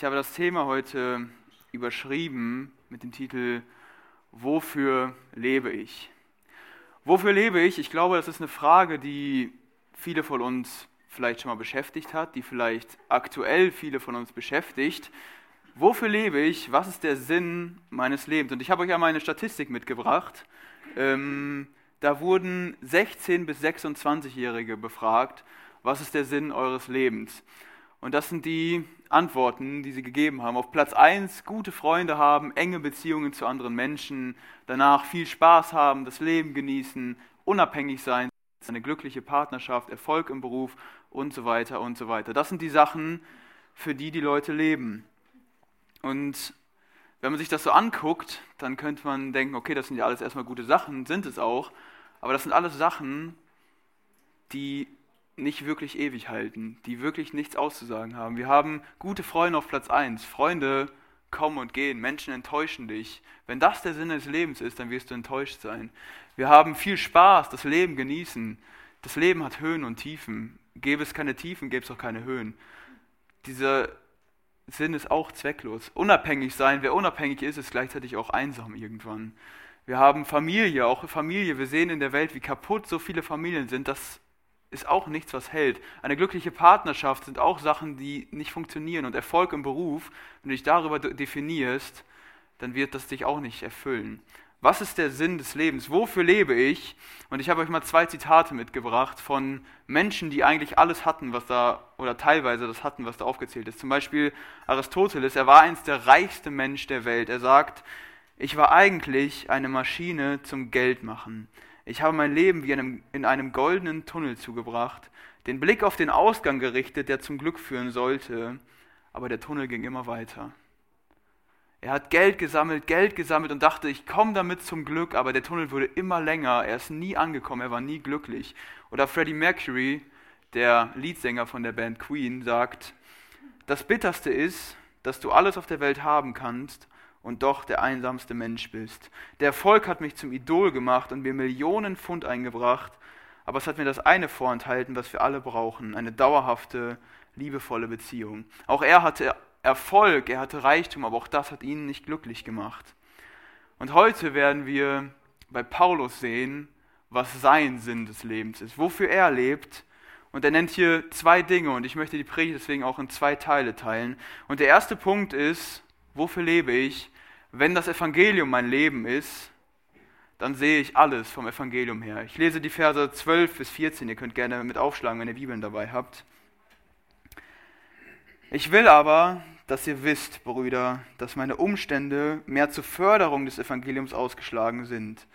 Ich habe das Thema heute überschrieben mit dem Titel Wofür lebe ich? Wofür lebe ich? Ich glaube, das ist eine Frage, die viele von uns vielleicht schon mal beschäftigt hat, die vielleicht aktuell viele von uns beschäftigt. Wofür lebe ich? Was ist der Sinn meines Lebens? Und ich habe euch einmal eine Statistik mitgebracht. Ähm, da wurden 16- bis 26-Jährige befragt, was ist der Sinn eures Lebens? Und das sind die Antworten, die sie gegeben haben. Auf Platz 1 gute Freunde haben, enge Beziehungen zu anderen Menschen, danach viel Spaß haben, das Leben genießen, unabhängig sein, eine glückliche Partnerschaft, Erfolg im Beruf und so weiter und so weiter. Das sind die Sachen, für die die Leute leben. Und wenn man sich das so anguckt, dann könnte man denken, okay, das sind ja alles erstmal gute Sachen, sind es auch, aber das sind alles Sachen, die nicht wirklich ewig halten, die wirklich nichts auszusagen haben. Wir haben gute Freunde auf Platz 1. Freunde kommen und gehen, Menschen enttäuschen dich. Wenn das der Sinn des Lebens ist, dann wirst du enttäuscht sein. Wir haben viel Spaß, das Leben genießen. Das Leben hat Höhen und Tiefen. Gäbe es keine Tiefen, gäbe es auch keine Höhen. Dieser Sinn ist auch zwecklos. Unabhängig sein, wer unabhängig ist, ist gleichzeitig auch einsam irgendwann. Wir haben Familie, auch Familie. Wir sehen in der Welt, wie kaputt so viele Familien sind. Das ist auch nichts, was hält. Eine glückliche Partnerschaft sind auch Sachen, die nicht funktionieren. Und Erfolg im Beruf, wenn du dich darüber definierst, dann wird das dich auch nicht erfüllen. Was ist der Sinn des Lebens? Wofür lebe ich? Und ich habe euch mal zwei Zitate mitgebracht von Menschen, die eigentlich alles hatten, was da, oder teilweise das hatten, was da aufgezählt ist. Zum Beispiel Aristoteles, er war einst der reichste Mensch der Welt. Er sagt, ich war eigentlich eine Maschine zum Geldmachen. Ich habe mein Leben wie einem, in einem goldenen Tunnel zugebracht, den Blick auf den Ausgang gerichtet, der zum Glück führen sollte, aber der Tunnel ging immer weiter. Er hat Geld gesammelt, Geld gesammelt und dachte, ich komme damit zum Glück, aber der Tunnel wurde immer länger, er ist nie angekommen, er war nie glücklich. Oder Freddie Mercury, der Leadsänger von der Band Queen, sagt, das Bitterste ist, dass du alles auf der Welt haben kannst und doch der einsamste Mensch bist. Der Erfolg hat mich zum Idol gemacht und mir Millionen Pfund eingebracht, aber es hat mir das eine vorenthalten, was wir alle brauchen, eine dauerhafte, liebevolle Beziehung. Auch er hatte Erfolg, er hatte Reichtum, aber auch das hat ihn nicht glücklich gemacht. Und heute werden wir bei Paulus sehen, was sein Sinn des Lebens ist, wofür er lebt. Und er nennt hier zwei Dinge und ich möchte die Predigt deswegen auch in zwei Teile teilen. Und der erste Punkt ist, wofür lebe ich? Wenn das Evangelium mein Leben ist, dann sehe ich alles vom Evangelium her. Ich lese die Verse 12 bis 14, ihr könnt gerne mit aufschlagen, wenn ihr Bibeln dabei habt. Ich will aber, dass ihr wisst, Brüder, dass meine Umstände mehr zur Förderung des Evangeliums ausgeschlagen sind,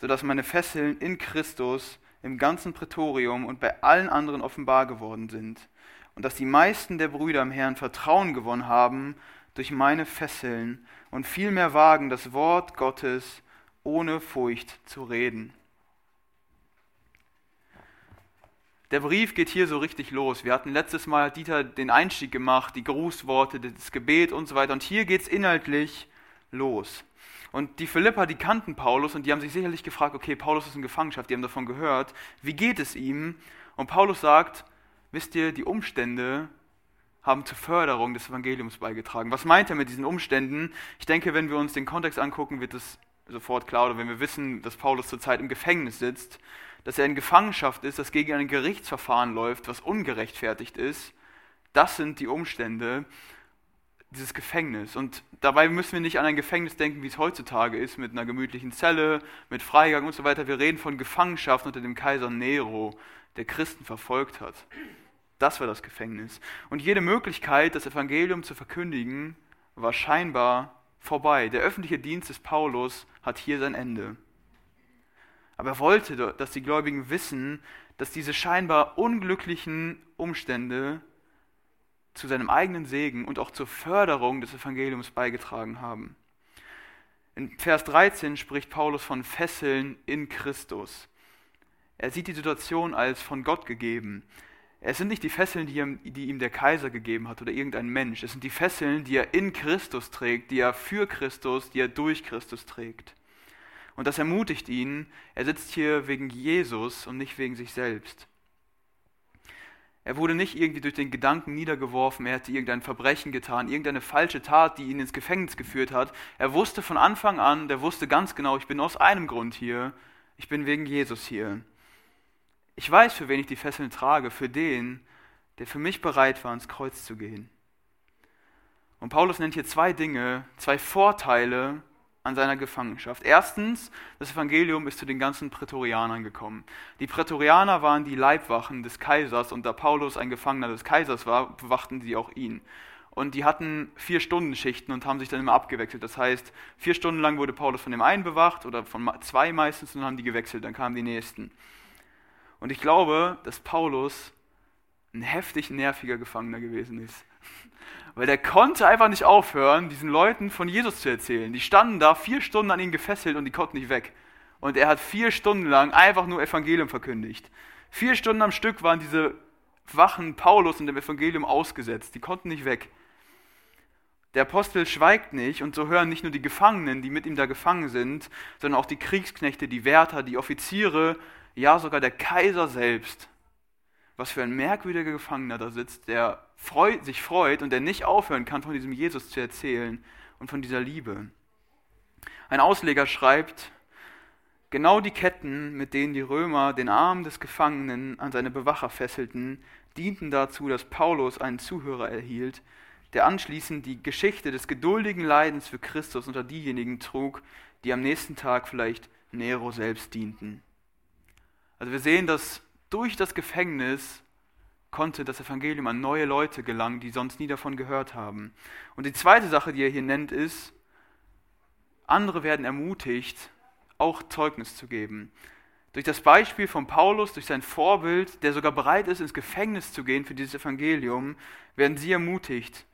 sodass meine Fesseln in Christus im ganzen Prätorium und bei allen anderen offenbar geworden sind, und dass die meisten der Brüder im Herrn Vertrauen gewonnen haben durch meine Fesseln und vielmehr wagen, das Wort Gottes ohne Furcht zu reden. Der Brief geht hier so richtig los. Wir hatten letztes Mal Dieter den Einstieg gemacht, die Grußworte, das Gebet und so weiter. Und hier geht es inhaltlich los. Und die Philipper, die kannten Paulus und die haben sich sicherlich gefragt, okay, Paulus ist in Gefangenschaft, die haben davon gehört. Wie geht es ihm? Und Paulus sagt, wisst ihr, die Umstände haben zur Förderung des Evangeliums beigetragen. Was meint er mit diesen Umständen? Ich denke, wenn wir uns den Kontext angucken, wird es sofort klar, oder wenn wir wissen, dass Paulus zurzeit im Gefängnis sitzt, dass er in Gefangenschaft ist, dass gegen ein Gerichtsverfahren läuft, was ungerechtfertigt ist, das sind die Umstände dieses Gefängnis. Und dabei müssen wir nicht an ein Gefängnis denken, wie es heutzutage ist, mit einer gemütlichen Zelle, mit Freigang und so weiter. Wir reden von Gefangenschaft unter dem Kaiser Nero, der Christen verfolgt hat. Das war das Gefängnis. Und jede Möglichkeit, das Evangelium zu verkündigen, war scheinbar vorbei. Der öffentliche Dienst des Paulus hat hier sein Ende. Aber er wollte, dass die Gläubigen wissen, dass diese scheinbar unglücklichen Umstände zu seinem eigenen Segen und auch zur Förderung des Evangeliums beigetragen haben. In Vers 13 spricht Paulus von Fesseln in Christus. Er sieht die Situation als von Gott gegeben. Es sind nicht die Fesseln, die ihm, die ihm der Kaiser gegeben hat oder irgendein Mensch. Es sind die Fesseln, die er in Christus trägt, die er für Christus, die er durch Christus trägt. Und das ermutigt ihn, er sitzt hier wegen Jesus und nicht wegen sich selbst. Er wurde nicht irgendwie durch den Gedanken niedergeworfen, er hätte irgendein Verbrechen getan, irgendeine falsche Tat, die ihn ins Gefängnis geführt hat. Er wusste von Anfang an, der wusste ganz genau, ich bin aus einem Grund hier, ich bin wegen Jesus hier. Ich weiß, für wen ich die Fesseln trage, für den, der für mich bereit war, ans Kreuz zu gehen. Und Paulus nennt hier zwei Dinge, zwei Vorteile an seiner Gefangenschaft. Erstens, das Evangelium ist zu den ganzen Prätorianern gekommen. Die Prätorianer waren die Leibwachen des Kaisers und da Paulus ein Gefangener des Kaisers war, bewachten sie auch ihn. Und die hatten vier Stunden Schichten und haben sich dann immer abgewechselt. Das heißt, vier Stunden lang wurde Paulus von dem einen bewacht oder von zwei meistens und dann haben die gewechselt, dann kamen die nächsten. Und ich glaube, dass Paulus ein heftig nerviger Gefangener gewesen ist weil der konnte einfach nicht aufhören, diesen Leuten von Jesus zu erzählen. Die standen da vier Stunden an ihn gefesselt und die konnten nicht weg. Und er hat vier Stunden lang einfach nur Evangelium verkündigt. Vier Stunden am Stück waren diese Wachen Paulus und dem Evangelium ausgesetzt. Die konnten nicht weg. Der Apostel schweigt nicht und so hören nicht nur die Gefangenen, die mit ihm da gefangen sind, sondern auch die Kriegsknechte, die Wärter, die Offiziere, ja sogar der Kaiser selbst was für ein merkwürdiger Gefangener da sitzt, der freut, sich freut und der nicht aufhören kann, von diesem Jesus zu erzählen und von dieser Liebe. Ein Ausleger schreibt, genau die Ketten, mit denen die Römer den Arm des Gefangenen an seine Bewacher fesselten, dienten dazu, dass Paulus einen Zuhörer erhielt, der anschließend die Geschichte des geduldigen Leidens für Christus unter diejenigen trug, die am nächsten Tag vielleicht Nero selbst dienten. Also wir sehen, dass durch das Gefängnis konnte das Evangelium an neue Leute gelangen, die sonst nie davon gehört haben. Und die zweite Sache, die er hier nennt, ist, andere werden ermutigt, auch Zeugnis zu geben. Durch das Beispiel von Paulus, durch sein Vorbild, der sogar bereit ist, ins Gefängnis zu gehen für dieses Evangelium, werden sie ermutigt.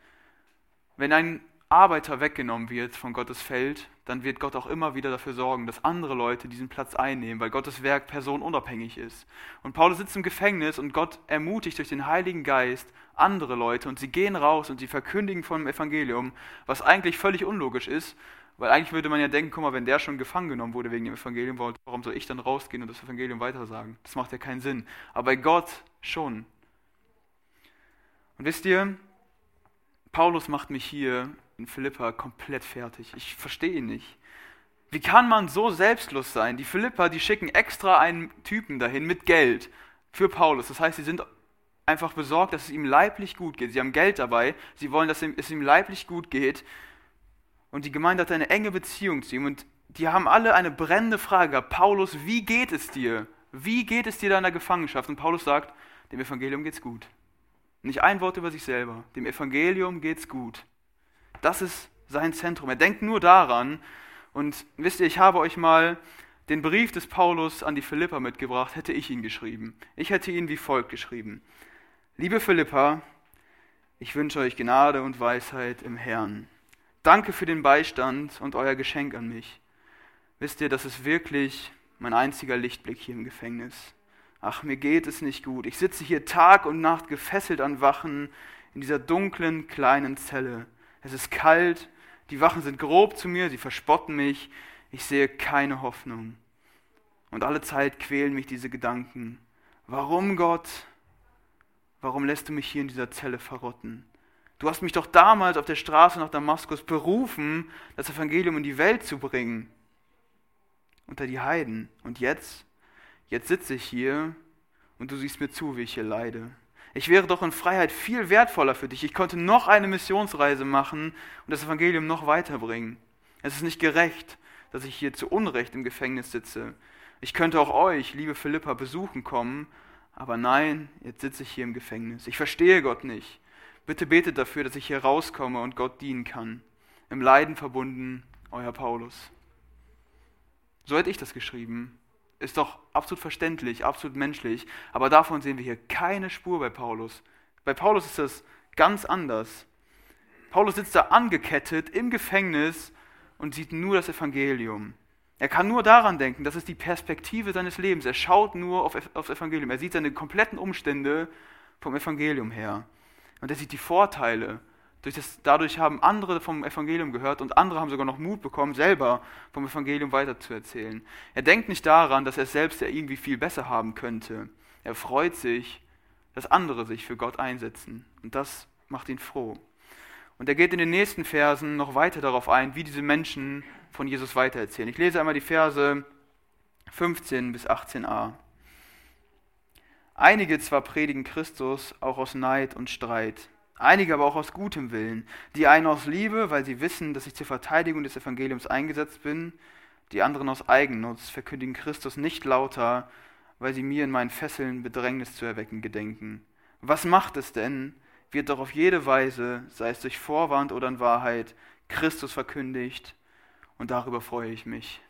Wenn ein Arbeiter weggenommen wird von Gottes Feld, dann wird Gott auch immer wieder dafür sorgen, dass andere Leute diesen Platz einnehmen, weil Gottes Werk personenunabhängig ist. Und Paulus sitzt im Gefängnis und Gott ermutigt durch den Heiligen Geist andere Leute und sie gehen raus und sie verkündigen vom Evangelium, was eigentlich völlig unlogisch ist, weil eigentlich würde man ja denken, guck mal, wenn der schon gefangen genommen wurde wegen dem Evangelium, warum soll ich dann rausgehen und das Evangelium weitersagen? Das macht ja keinen Sinn. Aber bei Gott schon. Und wisst ihr, Paulus macht mich hier in Philippa komplett fertig. Ich verstehe ihn nicht. Wie kann man so selbstlos sein? Die Philippa, die schicken extra einen Typen dahin mit Geld für Paulus. Das heißt, sie sind einfach besorgt, dass es ihm leiblich gut geht. Sie haben Geld dabei, sie wollen, dass es ihm leiblich gut geht. Und die Gemeinde hat eine enge Beziehung zu ihm. Und die haben alle eine brennende Frage gehabt. Paulus, wie geht es dir? Wie geht es dir da in der Gefangenschaft? Und Paulus sagt, dem Evangelium geht's gut. Nicht ein Wort über sich selber. Dem Evangelium geht's gut. Das ist sein Zentrum. Er denkt nur daran. Und wisst ihr, ich habe euch mal den Brief des Paulus an die Philippa mitgebracht, hätte ich ihn geschrieben. Ich hätte ihn wie folgt geschrieben. Liebe Philippa, ich wünsche euch Gnade und Weisheit im Herrn. Danke für den Beistand und euer Geschenk an mich. Wisst ihr, das ist wirklich mein einziger Lichtblick hier im Gefängnis. Ach, mir geht es nicht gut. Ich sitze hier Tag und Nacht gefesselt an Wachen in dieser dunklen kleinen Zelle es ist kalt, die Wachen sind grob zu mir, sie verspotten mich, ich sehe keine Hoffnung. Und alle Zeit quälen mich diese Gedanken. Warum, Gott? Warum lässt du mich hier in dieser Zelle verrotten? Du hast mich doch damals auf der Straße nach Damaskus berufen, das Evangelium in die Welt zu bringen. Unter die Heiden. Und jetzt? Jetzt sitze ich hier und du siehst mir zu, wie ich hier leide. Ich wäre doch in Freiheit viel wertvoller für dich. Ich konnte noch eine Missionsreise machen und das Evangelium noch weiterbringen. Es ist nicht gerecht, dass ich hier zu Unrecht im Gefängnis sitze. Ich könnte auch euch, liebe Philippa, besuchen kommen, aber nein, jetzt sitze ich hier im Gefängnis. Ich verstehe Gott nicht. Bitte betet dafür, dass ich hier rauskomme und Gott dienen kann. Im Leiden verbunden, euer Paulus. So hätte ich das geschrieben. Ist doch absolut verständlich, absolut menschlich, aber davon sehen wir hier keine Spur bei Paulus. Bei Paulus ist das ganz anders. Paulus sitzt da angekettet im Gefängnis und sieht nur das Evangelium. Er kann nur daran denken, das ist die Perspektive seines Lebens. Er schaut nur auf, aufs Evangelium. Er sieht seine kompletten Umstände vom Evangelium her. Und er sieht die Vorteile das, dadurch haben andere vom Evangelium gehört und andere haben sogar noch Mut bekommen, selber vom Evangelium weiterzuerzählen. Er denkt nicht daran, dass er selbst ja irgendwie viel besser haben könnte. Er freut sich, dass andere sich für Gott einsetzen. Und das macht ihn froh. Und er geht in den nächsten Versen noch weiter darauf ein, wie diese Menschen von Jesus weitererzählen. Ich lese einmal die Verse 15 bis 18a. Einige zwar predigen Christus auch aus Neid und Streit, einige aber auch aus gutem Willen, die einen aus Liebe, weil sie wissen, dass ich zur Verteidigung des Evangeliums eingesetzt bin, die anderen aus Eigennutz verkündigen Christus nicht lauter, weil sie mir in meinen Fesseln Bedrängnis zu erwecken gedenken. Was macht es denn? Wird doch auf jede Weise, sei es durch Vorwand oder in Wahrheit, Christus verkündigt, und darüber freue ich mich.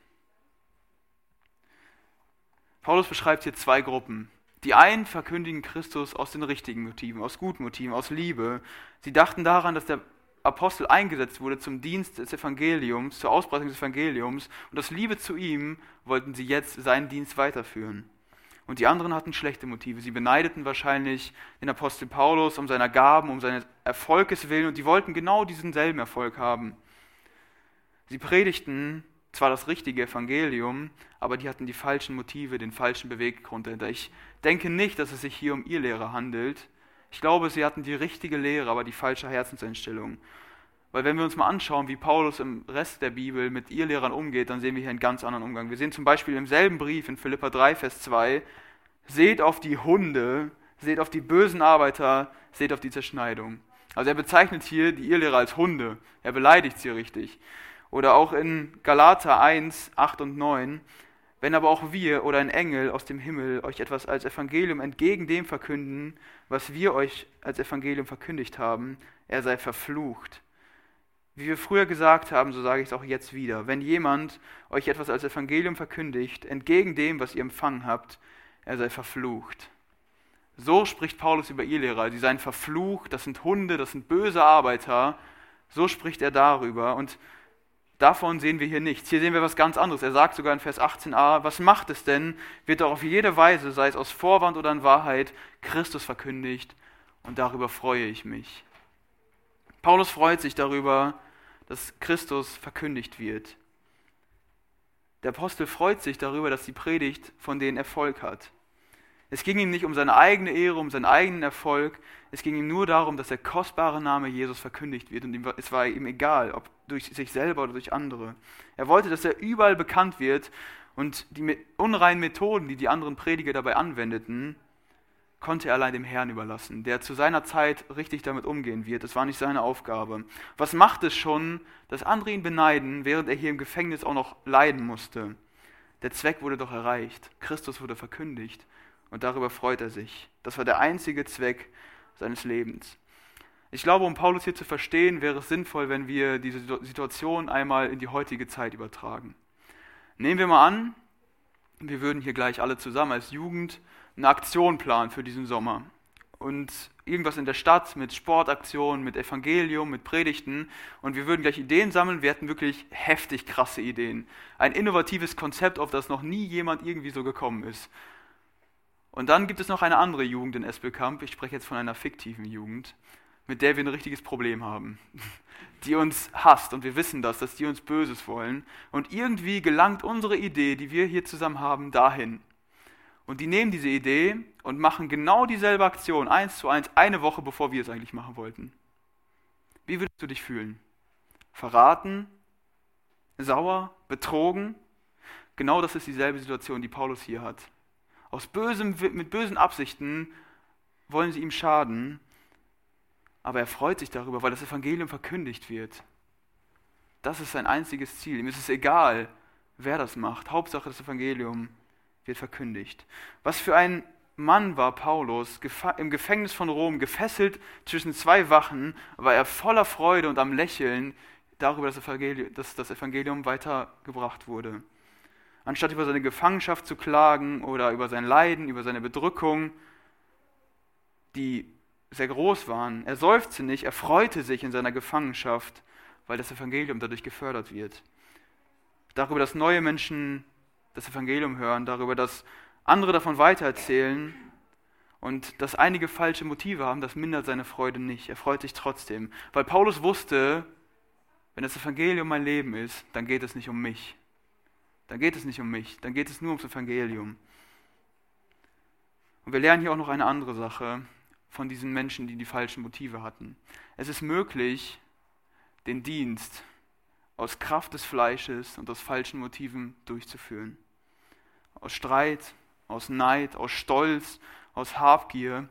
Paulus beschreibt hier zwei Gruppen. Die einen verkündigen Christus aus den richtigen Motiven, aus guten Motiven, aus Liebe. Sie dachten daran, dass der Apostel eingesetzt wurde zum Dienst des Evangeliums, zur Ausbreitung des Evangeliums und aus Liebe zu ihm wollten sie jetzt seinen Dienst weiterführen. Und die anderen hatten schlechte Motive. Sie beneideten wahrscheinlich den Apostel Paulus um seiner Gaben, um seines Erfolges willen und die wollten genau diesen selben Erfolg haben. Sie predigten zwar das richtige Evangelium, aber die hatten die falschen Motive, den falschen Beweggrund. Ich denke nicht, dass es sich hier um ihr Lehrer handelt. Ich glaube, sie hatten die richtige Lehre, aber die falsche Herzenseinstellung. Weil wenn wir uns mal anschauen, wie Paulus im Rest der Bibel mit ihr Lehrern umgeht, dann sehen wir hier einen ganz anderen Umgang. Wir sehen zum Beispiel im selben Brief in Philippa 3, Vers 2, seht auf die Hunde, seht auf die bösen Arbeiter, seht auf die Zerschneidung. Also er bezeichnet hier die Irrlehrer als Hunde. Er beleidigt sie richtig. Oder auch in Galater 1, 8 und 9, wenn aber auch wir oder ein Engel aus dem Himmel euch etwas als Evangelium entgegen dem verkünden, was wir euch als Evangelium verkündigt haben, er sei verflucht. Wie wir früher gesagt haben, so sage ich es auch jetzt wieder. Wenn jemand euch etwas als Evangelium verkündigt, entgegen dem, was ihr empfangen habt, er sei verflucht. So spricht Paulus über ihr Lehrer. Sie seien verflucht, das sind Hunde, das sind böse Arbeiter. So spricht er darüber. Und davon sehen wir hier nichts. Hier sehen wir was ganz anderes. Er sagt sogar in Vers 18a, was macht es denn? Wird doch auf jede Weise, sei es aus Vorwand oder in Wahrheit, Christus verkündigt. Und darüber freue ich mich. Paulus freut sich darüber, dass Christus verkündigt wird. Der Apostel freut sich darüber, dass die Predigt von denen Erfolg hat. Es ging ihm nicht um seine eigene Ehre, um seinen eigenen Erfolg. Es ging ihm nur darum, dass der kostbare Name Jesus verkündigt wird. Und es war ihm egal, ob durch sich selber oder durch andere. Er wollte, dass er überall bekannt wird. Und die unreinen Methoden, die die anderen Prediger dabei anwendeten, konnte er allein dem Herrn überlassen, der zu seiner Zeit richtig damit umgehen wird. Das war nicht seine Aufgabe. Was macht es schon, dass andere ihn beneiden, während er hier im Gefängnis auch noch leiden musste? Der Zweck wurde doch erreicht. Christus wurde verkündigt und darüber freut er sich. Das war der einzige Zweck seines Lebens. Ich glaube, um Paulus hier zu verstehen, wäre es sinnvoll, wenn wir diese Situation einmal in die heutige Zeit übertragen. Nehmen wir mal an, wir würden hier gleich alle zusammen als Jugend eine Aktion planen für diesen Sommer. Und irgendwas in der Stadt mit Sportaktionen, mit Evangelium, mit Predigten. Und wir würden gleich Ideen sammeln. Wir hätten wirklich heftig krasse Ideen. Ein innovatives Konzept, auf das noch nie jemand irgendwie so gekommen ist. Und dann gibt es noch eine andere Jugend in Espelkamp. Ich spreche jetzt von einer fiktiven Jugend, mit der wir ein richtiges Problem haben. Die uns hasst und wir wissen das, dass die uns Böses wollen. Und irgendwie gelangt unsere Idee, die wir hier zusammen haben, dahin. Und die nehmen diese Idee und machen genau dieselbe Aktion, eins zu eins, eine Woche bevor wir es eigentlich machen wollten. Wie würdest du dich fühlen? Verraten? Sauer? Betrogen? Genau das ist dieselbe Situation, die Paulus hier hat. Aus bösem, mit bösen Absichten wollen sie ihm schaden, aber er freut sich darüber, weil das Evangelium verkündigt wird. Das ist sein einziges Ziel. Ihm ist es egal, wer das macht. Hauptsache das Evangelium wird verkündigt. Was für ein Mann war Paulus, im Gefängnis von Rom, gefesselt zwischen zwei Wachen, war er voller Freude und am Lächeln darüber, dass das Evangelium weitergebracht wurde. Anstatt über seine Gefangenschaft zu klagen oder über sein Leiden, über seine Bedrückung, die sehr groß waren, er seufzte nicht, er freute sich in seiner Gefangenschaft, weil das Evangelium dadurch gefördert wird. Darüber, dass neue Menschen das Evangelium hören, darüber, dass andere davon weitererzählen und dass einige falsche Motive haben, das mindert seine Freude nicht. Er freut sich trotzdem, weil Paulus wusste, wenn das Evangelium mein Leben ist, dann geht es nicht um mich. Dann geht es nicht um mich, dann geht es nur ums Evangelium. Und wir lernen hier auch noch eine andere Sache. von diesen Menschen, die die falschen Motive hatten. Es ist möglich, den Dienst aus Kraft des Fleisches und aus falschen Motiven durchzuführen. Aus Streit, aus Neid, aus Stolz, aus Habgier.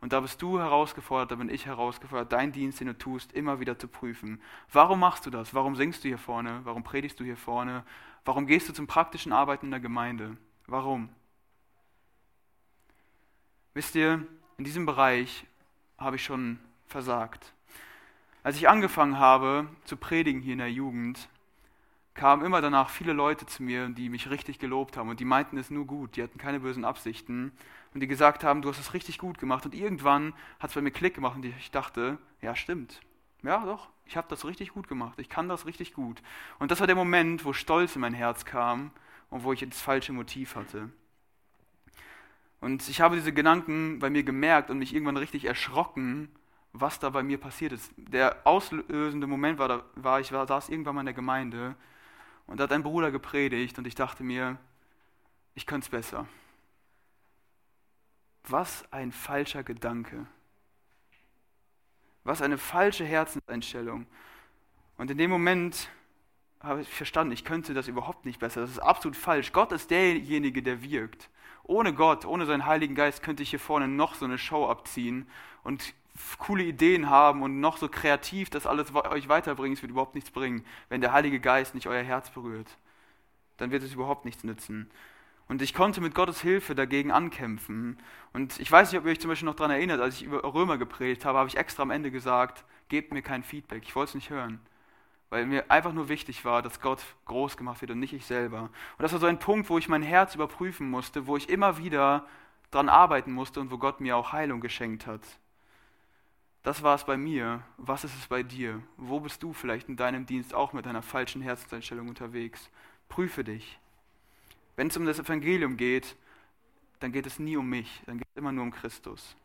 Und da bist du herausgefordert, da bin ich herausgefordert, deinen Dienst, den du tust, immer wieder zu prüfen. Warum machst du das? Warum singst du hier vorne? Warum predigst du hier vorne? Warum gehst du zum praktischen Arbeiten in der Gemeinde? Warum? Wisst ihr, in diesem Bereich habe ich schon versagt. Als ich angefangen habe zu predigen hier in der Jugend, kamen immer danach viele Leute zu mir, die mich richtig gelobt haben und die meinten es nur gut, die hatten keine bösen Absichten und die gesagt haben, du hast es richtig gut gemacht und irgendwann hat es bei mir Klick gemacht und ich dachte, ja stimmt, ja doch, ich habe das richtig gut gemacht, ich kann das richtig gut. Und das war der Moment, wo Stolz in mein Herz kam und wo ich das falsche Motiv hatte. Und ich habe diese Gedanken bei mir gemerkt und mich irgendwann richtig erschrocken, was da bei mir passiert ist. Der auslösende Moment war, da, war ich war, saß irgendwann mal in der Gemeinde und da hat ein Bruder gepredigt und ich dachte mir, ich könnte es besser. Was ein falscher Gedanke. Was eine falsche Herzenseinstellung. Und in dem Moment habe ich verstanden, ich könnte das überhaupt nicht besser. Das ist absolut falsch. Gott ist derjenige, der wirkt. Ohne Gott, ohne seinen Heiligen Geist könnte ich hier vorne noch so eine Show abziehen und coole Ideen haben und noch so kreativ das alles euch weiterbringen, es wird überhaupt nichts bringen. Wenn der Heilige Geist nicht euer Herz berührt, dann wird es überhaupt nichts nützen. Und ich konnte mit Gottes Hilfe dagegen ankämpfen. Und ich weiß nicht, ob ihr euch zum Beispiel noch daran erinnert, als ich über Römer gepredigt habe, habe ich extra am Ende gesagt, gebt mir kein Feedback. Ich wollte es nicht hören. Weil mir einfach nur wichtig war, dass Gott groß gemacht wird und nicht ich selber. Und das war so ein Punkt, wo ich mein Herz überprüfen musste, wo ich immer wieder dran arbeiten musste und wo Gott mir auch Heilung geschenkt hat. Das war es bei mir. Was ist es bei dir? Wo bist du vielleicht in deinem Dienst auch mit einer falschen Herzenseinstellung unterwegs? Prüfe dich. Wenn es um das Evangelium geht, dann geht es nie um mich, dann geht es immer nur um Christus.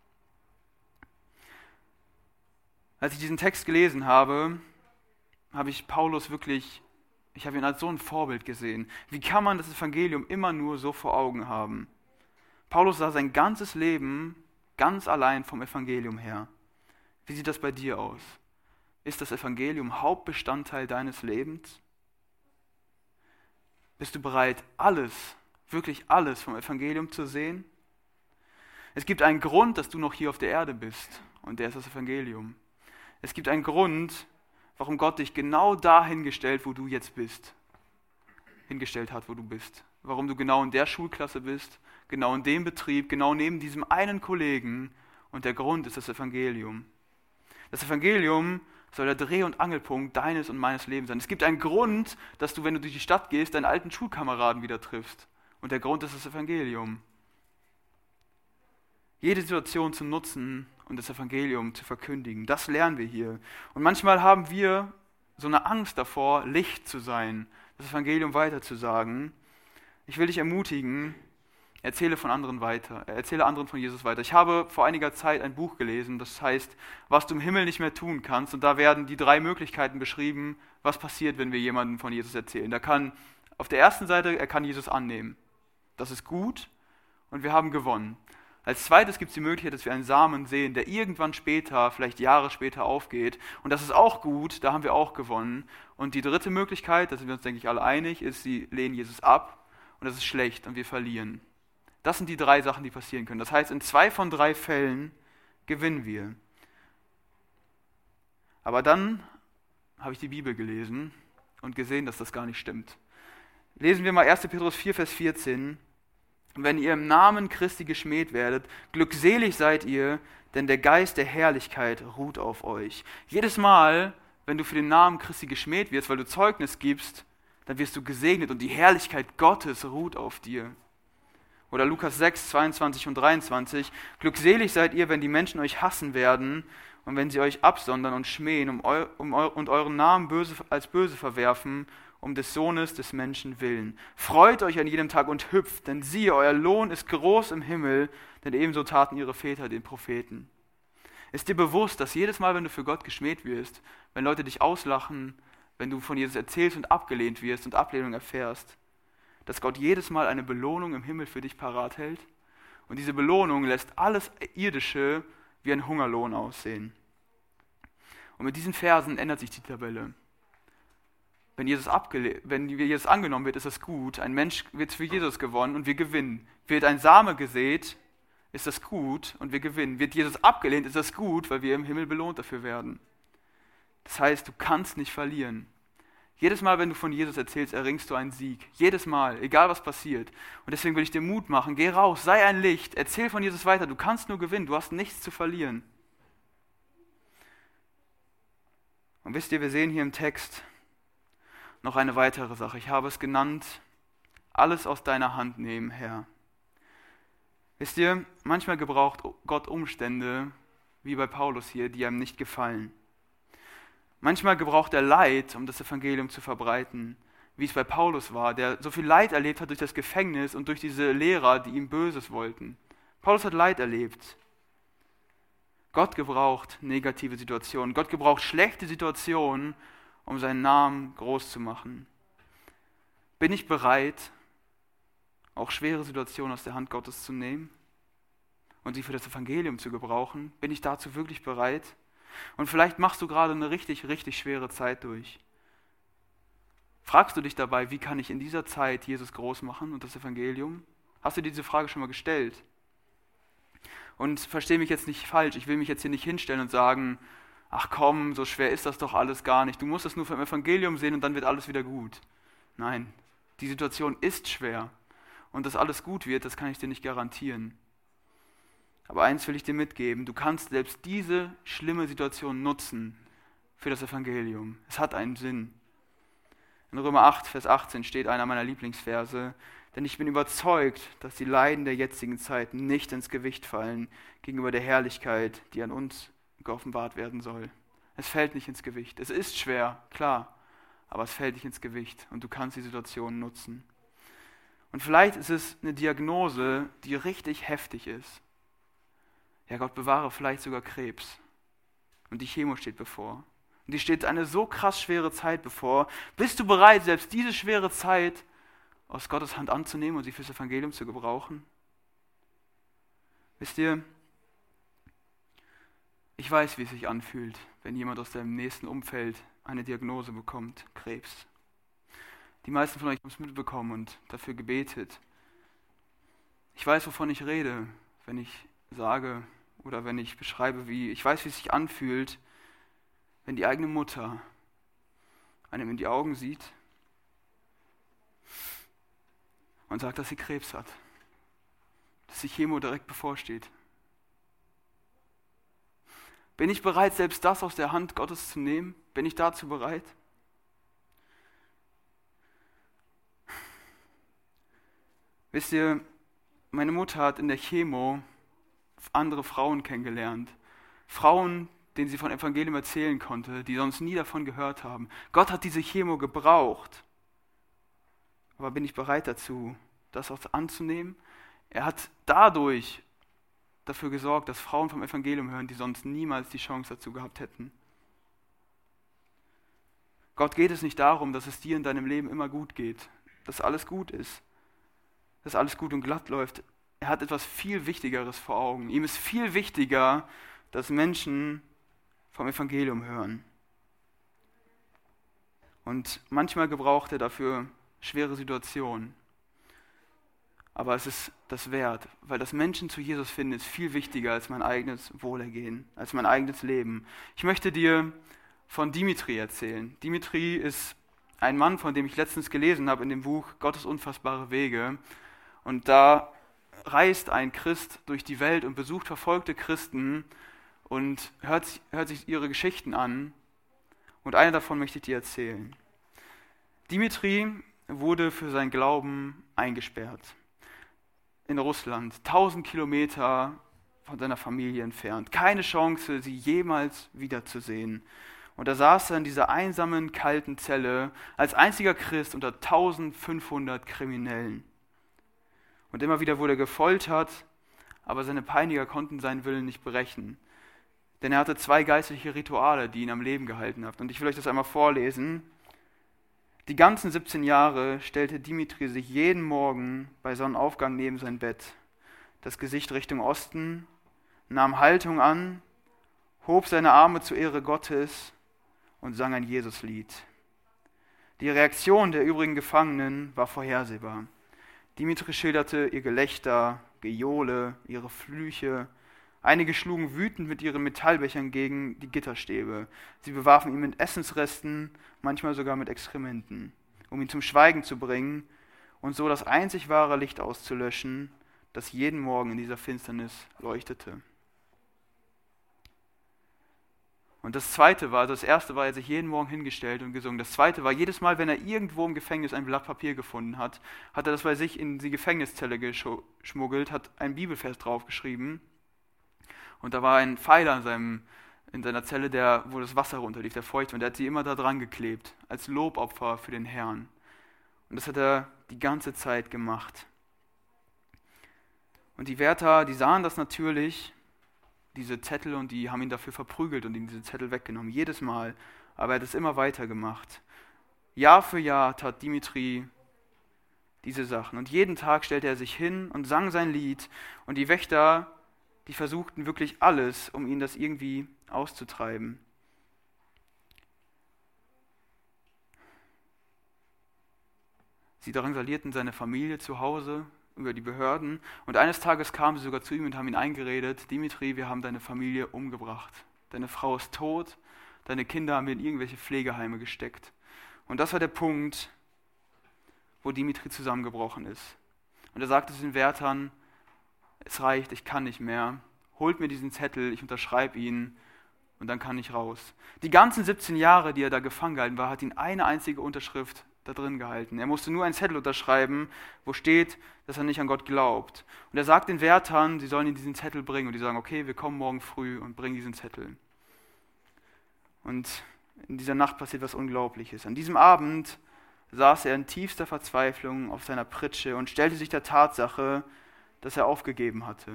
Als ich diesen Text gelesen habe, habe ich Paulus wirklich, ich habe ihn als so ein Vorbild gesehen. Wie kann man das Evangelium immer nur so vor Augen haben? Paulus sah sein ganzes Leben ganz allein vom Evangelium her. Wie sieht das bei dir aus? Ist das Evangelium Hauptbestandteil deines Lebens? Bist du bereit, alles, wirklich alles vom Evangelium zu sehen? Es gibt einen Grund, dass du noch hier auf der Erde bist, und der ist das Evangelium. Es gibt einen Grund, warum Gott dich genau da hingestellt, wo du jetzt bist, hingestellt hat, wo du bist. Warum du genau in der Schulklasse bist, genau in dem Betrieb, genau neben diesem einen Kollegen. Und der Grund ist das Evangelium. Das Evangelium soll der Dreh- und Angelpunkt deines und meines Lebens sein. Es gibt einen Grund, dass du, wenn du durch die Stadt gehst, deinen alten Schulkameraden wieder triffst. Und der Grund ist das Evangelium. Jede Situation zu nutzen und das Evangelium zu verkündigen, das lernen wir hier. Und manchmal haben wir so eine Angst davor, Licht zu sein, das Evangelium weiterzusagen. Ich will dich ermutigen, erzähle von anderen weiter, erzähle anderen von Jesus weiter. Ich habe vor einiger Zeit ein Buch gelesen, das heißt, was du im Himmel nicht mehr tun kannst. Und da werden die drei Möglichkeiten beschrieben, was passiert, wenn wir jemandem von Jesus erzählen. Da kann auf der ersten Seite, er kann Jesus annehmen. Das ist gut und wir haben gewonnen. Als zweites gibt es die Möglichkeit, dass wir einen Samen sehen, der irgendwann später, vielleicht Jahre später aufgeht. Und das ist auch gut, da haben wir auch gewonnen. Und die dritte Möglichkeit, da sind wir uns, denke ich, alle einig, ist, sie lehnen Jesus ab und das ist schlecht und wir verlieren. Das sind die drei Sachen, die passieren können. Das heißt, in zwei von drei Fällen gewinnen wir. Aber dann habe ich die Bibel gelesen und gesehen, dass das gar nicht stimmt. Lesen wir mal 1. Petrus 4, Vers 14. Wenn ihr im Namen Christi geschmäht werdet, glückselig seid ihr, denn der Geist der Herrlichkeit ruht auf euch. Jedes Mal, wenn du für den Namen Christi geschmäht wirst, weil du Zeugnis gibst, dann wirst du gesegnet und die Herrlichkeit Gottes ruht auf dir. Oder Lukas 6, 22 und 23. Glückselig seid ihr, wenn die Menschen euch hassen werden und wenn sie euch absondern und schmähen um eu, um eu, und euren Namen böse, als böse verwerfen, um des Sohnes des Menschen willen. Freut euch an jedem Tag und hüpft, denn siehe, euer Lohn ist groß im Himmel, denn ebenso taten ihre Väter den Propheten. Ist dir bewusst, dass jedes Mal, wenn du für Gott geschmäht wirst, wenn Leute dich auslachen, wenn du von Jesus erzählst und abgelehnt wirst und Ablehnung erfährst, dass Gott jedes Mal eine Belohnung im Himmel für dich parat hält. Und diese Belohnung lässt alles Irdische wie ein Hungerlohn aussehen. Und mit diesen Versen ändert sich die Tabelle. Wenn Jesus, wenn Jesus angenommen wird, ist das gut. Ein Mensch wird für Jesus gewonnen und wir gewinnen. Wird ein Same gesät, ist das gut und wir gewinnen. Wird Jesus abgelehnt, ist das gut, weil wir im Himmel belohnt dafür werden. Das heißt, du kannst nicht verlieren. Jedes Mal, wenn du von Jesus erzählst, erringst du einen Sieg. Jedes Mal, egal was passiert. Und deswegen will ich dir Mut machen. Geh raus, sei ein Licht, erzähl von Jesus weiter. Du kannst nur gewinnen, du hast nichts zu verlieren. Und wisst ihr, wir sehen hier im Text noch eine weitere Sache. Ich habe es genannt, alles aus deiner Hand nehmen, Herr. Wisst ihr, manchmal gebraucht Gott Umstände, wie bei Paulus hier, die einem nicht gefallen. Manchmal gebraucht er Leid, um das Evangelium zu verbreiten, wie es bei Paulus war, der so viel Leid erlebt hat durch das Gefängnis und durch diese Lehrer, die ihm Böses wollten. Paulus hat Leid erlebt. Gott gebraucht negative Situationen. Gott gebraucht schlechte Situationen, um seinen Namen groß zu machen. Bin ich bereit, auch schwere Situationen aus der Hand Gottes zu nehmen und sie für das Evangelium zu gebrauchen? Bin ich dazu wirklich bereit? Und vielleicht machst du gerade eine richtig, richtig schwere Zeit durch. Fragst du dich dabei, wie kann ich in dieser Zeit Jesus groß machen und das Evangelium? Hast du dir diese Frage schon mal gestellt? Und verstehe mich jetzt nicht falsch, ich will mich jetzt hier nicht hinstellen und sagen, ach komm, so schwer ist das doch alles gar nicht. Du musst es nur vom Evangelium sehen und dann wird alles wieder gut. Nein, die Situation ist schwer und dass alles gut wird, das kann ich dir nicht garantieren. Aber eins will ich dir mitgeben, du kannst selbst diese schlimme Situation nutzen für das Evangelium. Es hat einen Sinn. In Römer 8, Vers 18 steht einer meiner Lieblingsverse, denn ich bin überzeugt, dass die Leiden der jetzigen Zeit nicht ins Gewicht fallen gegenüber der Herrlichkeit, die an uns geoffenbart werden soll. Es fällt nicht ins Gewicht. Es ist schwer, klar, aber es fällt nicht ins Gewicht und du kannst die Situation nutzen. Und vielleicht ist es eine Diagnose, die richtig heftig ist. Ja, Gott bewahre vielleicht sogar Krebs. Und die Chemo steht bevor. Und die steht eine so krass schwere Zeit bevor. Bist du bereit, selbst diese schwere Zeit aus Gottes Hand anzunehmen und sie fürs Evangelium zu gebrauchen? Wisst ihr, ich weiß, wie es sich anfühlt, wenn jemand aus deinem nächsten Umfeld eine Diagnose bekommt, Krebs. Die meisten von euch haben es mitbekommen und dafür gebetet. Ich weiß, wovon ich rede, wenn ich sage oder wenn ich beschreibe, wie ich weiß, wie es sich anfühlt, wenn die eigene Mutter einem in die Augen sieht und sagt, dass sie Krebs hat, dass die Chemo direkt bevorsteht. Bin ich bereit, selbst das aus der Hand Gottes zu nehmen? Bin ich dazu bereit? Wisst ihr, meine Mutter hat in der Chemo andere Frauen kennengelernt. Frauen, denen sie von Evangelium erzählen konnte, die sonst nie davon gehört haben. Gott hat diese Chemo gebraucht. Aber bin ich bereit dazu, das auch anzunehmen? Er hat dadurch dafür gesorgt, dass Frauen vom Evangelium hören, die sonst niemals die Chance dazu gehabt hätten. Gott geht es nicht darum, dass es dir in deinem Leben immer gut geht, dass alles gut ist dass alles gut und glatt läuft. Er hat etwas viel Wichtigeres vor Augen. Ihm ist viel wichtiger, dass Menschen vom Evangelium hören. Und manchmal gebraucht er dafür schwere Situationen. Aber es ist das wert, weil das Menschen zu Jesus finden ist viel wichtiger als mein eigenes Wohlergehen, als mein eigenes Leben. Ich möchte dir von Dimitri erzählen. Dimitri ist ein Mann, von dem ich letztens gelesen habe in dem Buch Gottes unfassbare Wege. Und da reist ein Christ durch die Welt und besucht verfolgte Christen und hört, hört sich ihre Geschichten an. Und eine davon möchte ich dir erzählen. Dimitri wurde für sein Glauben eingesperrt in Russland, 1000 Kilometer von seiner Familie entfernt. Keine Chance, sie jemals wiederzusehen. Und da saß er in dieser einsamen, kalten Zelle als einziger Christ unter 1500 Kriminellen. Und immer wieder wurde er gefoltert, aber seine Peiniger konnten seinen Willen nicht berechnen. Denn er hatte zwei geistliche Rituale, die ihn am Leben gehalten haben. Und ich will euch das einmal vorlesen. Die ganzen 17 Jahre stellte Dimitri sich jeden Morgen bei Sonnenaufgang neben sein Bett, das Gesicht Richtung Osten, nahm Haltung an, hob seine Arme zur Ehre Gottes und sang ein Jesuslied. Die Reaktion der übrigen Gefangenen war vorhersehbar. Dimitri schilderte ihr Gelächter, Gejohle, ihre Flüche. Einige schlugen wütend mit ihren Metallbechern gegen die Gitterstäbe. Sie bewarfen ihn mit Essensresten, manchmal sogar mit Exkrementen, um ihn zum Schweigen zu bringen und so das einzig wahre Licht auszulöschen, das jeden Morgen in dieser Finsternis leuchtete. Und das zweite war, also das erste war, er sich jeden Morgen hingestellt und gesungen. Das zweite war, jedes Mal, wenn er irgendwo im Gefängnis ein Blatt Papier gefunden hat, hat er das bei sich in die Gefängniszelle geschmuggelt, hat ein Bibelvers draufgeschrieben. Und da war ein Pfeiler in, seinem, in seiner Zelle, der, wo das Wasser runterlief, der feucht, und er hat sie immer da dran geklebt, als Lobopfer für den Herrn. Und das hat er die ganze Zeit gemacht. Und die Wärter, die sahen das natürlich diese Zettel und die haben ihn dafür verprügelt und ihm diese Zettel weggenommen, jedes Mal. Aber er hat es immer weiter gemacht. Jahr für Jahr tat Dimitri diese Sachen. Und jeden Tag stellte er sich hin und sang sein Lied. Und die Wächter, die versuchten wirklich alles, um ihn das irgendwie auszutreiben. Sie drangsalierten seine Familie zu Hause, über die Behörden. Und eines Tages kamen sie sogar zu ihm und haben ihn eingeredet, Dimitri, wir haben deine Familie umgebracht. Deine Frau ist tot, deine Kinder haben wir in irgendwelche Pflegeheime gesteckt. Und das war der Punkt, wo Dimitri zusammengebrochen ist. Und er sagte zu den Wärtern, es reicht, ich kann nicht mehr. Holt mir diesen Zettel, ich unterschreibe ihn und dann kann ich raus. Die ganzen 17 Jahre, die er da gefangen gehalten war, hat ihn eine einzige Unterschrift da drin gehalten. Er musste nur einen Zettel unterschreiben, wo steht, dass er nicht an Gott glaubt. Und er sagt den Wärtern, sie sollen ihm diesen Zettel bringen. Und die sagen, okay, wir kommen morgen früh und bringen diesen Zettel. Und in dieser Nacht passiert was Unglaubliches. An diesem Abend saß er in tiefster Verzweiflung auf seiner Pritsche und stellte sich der Tatsache, dass er aufgegeben hatte.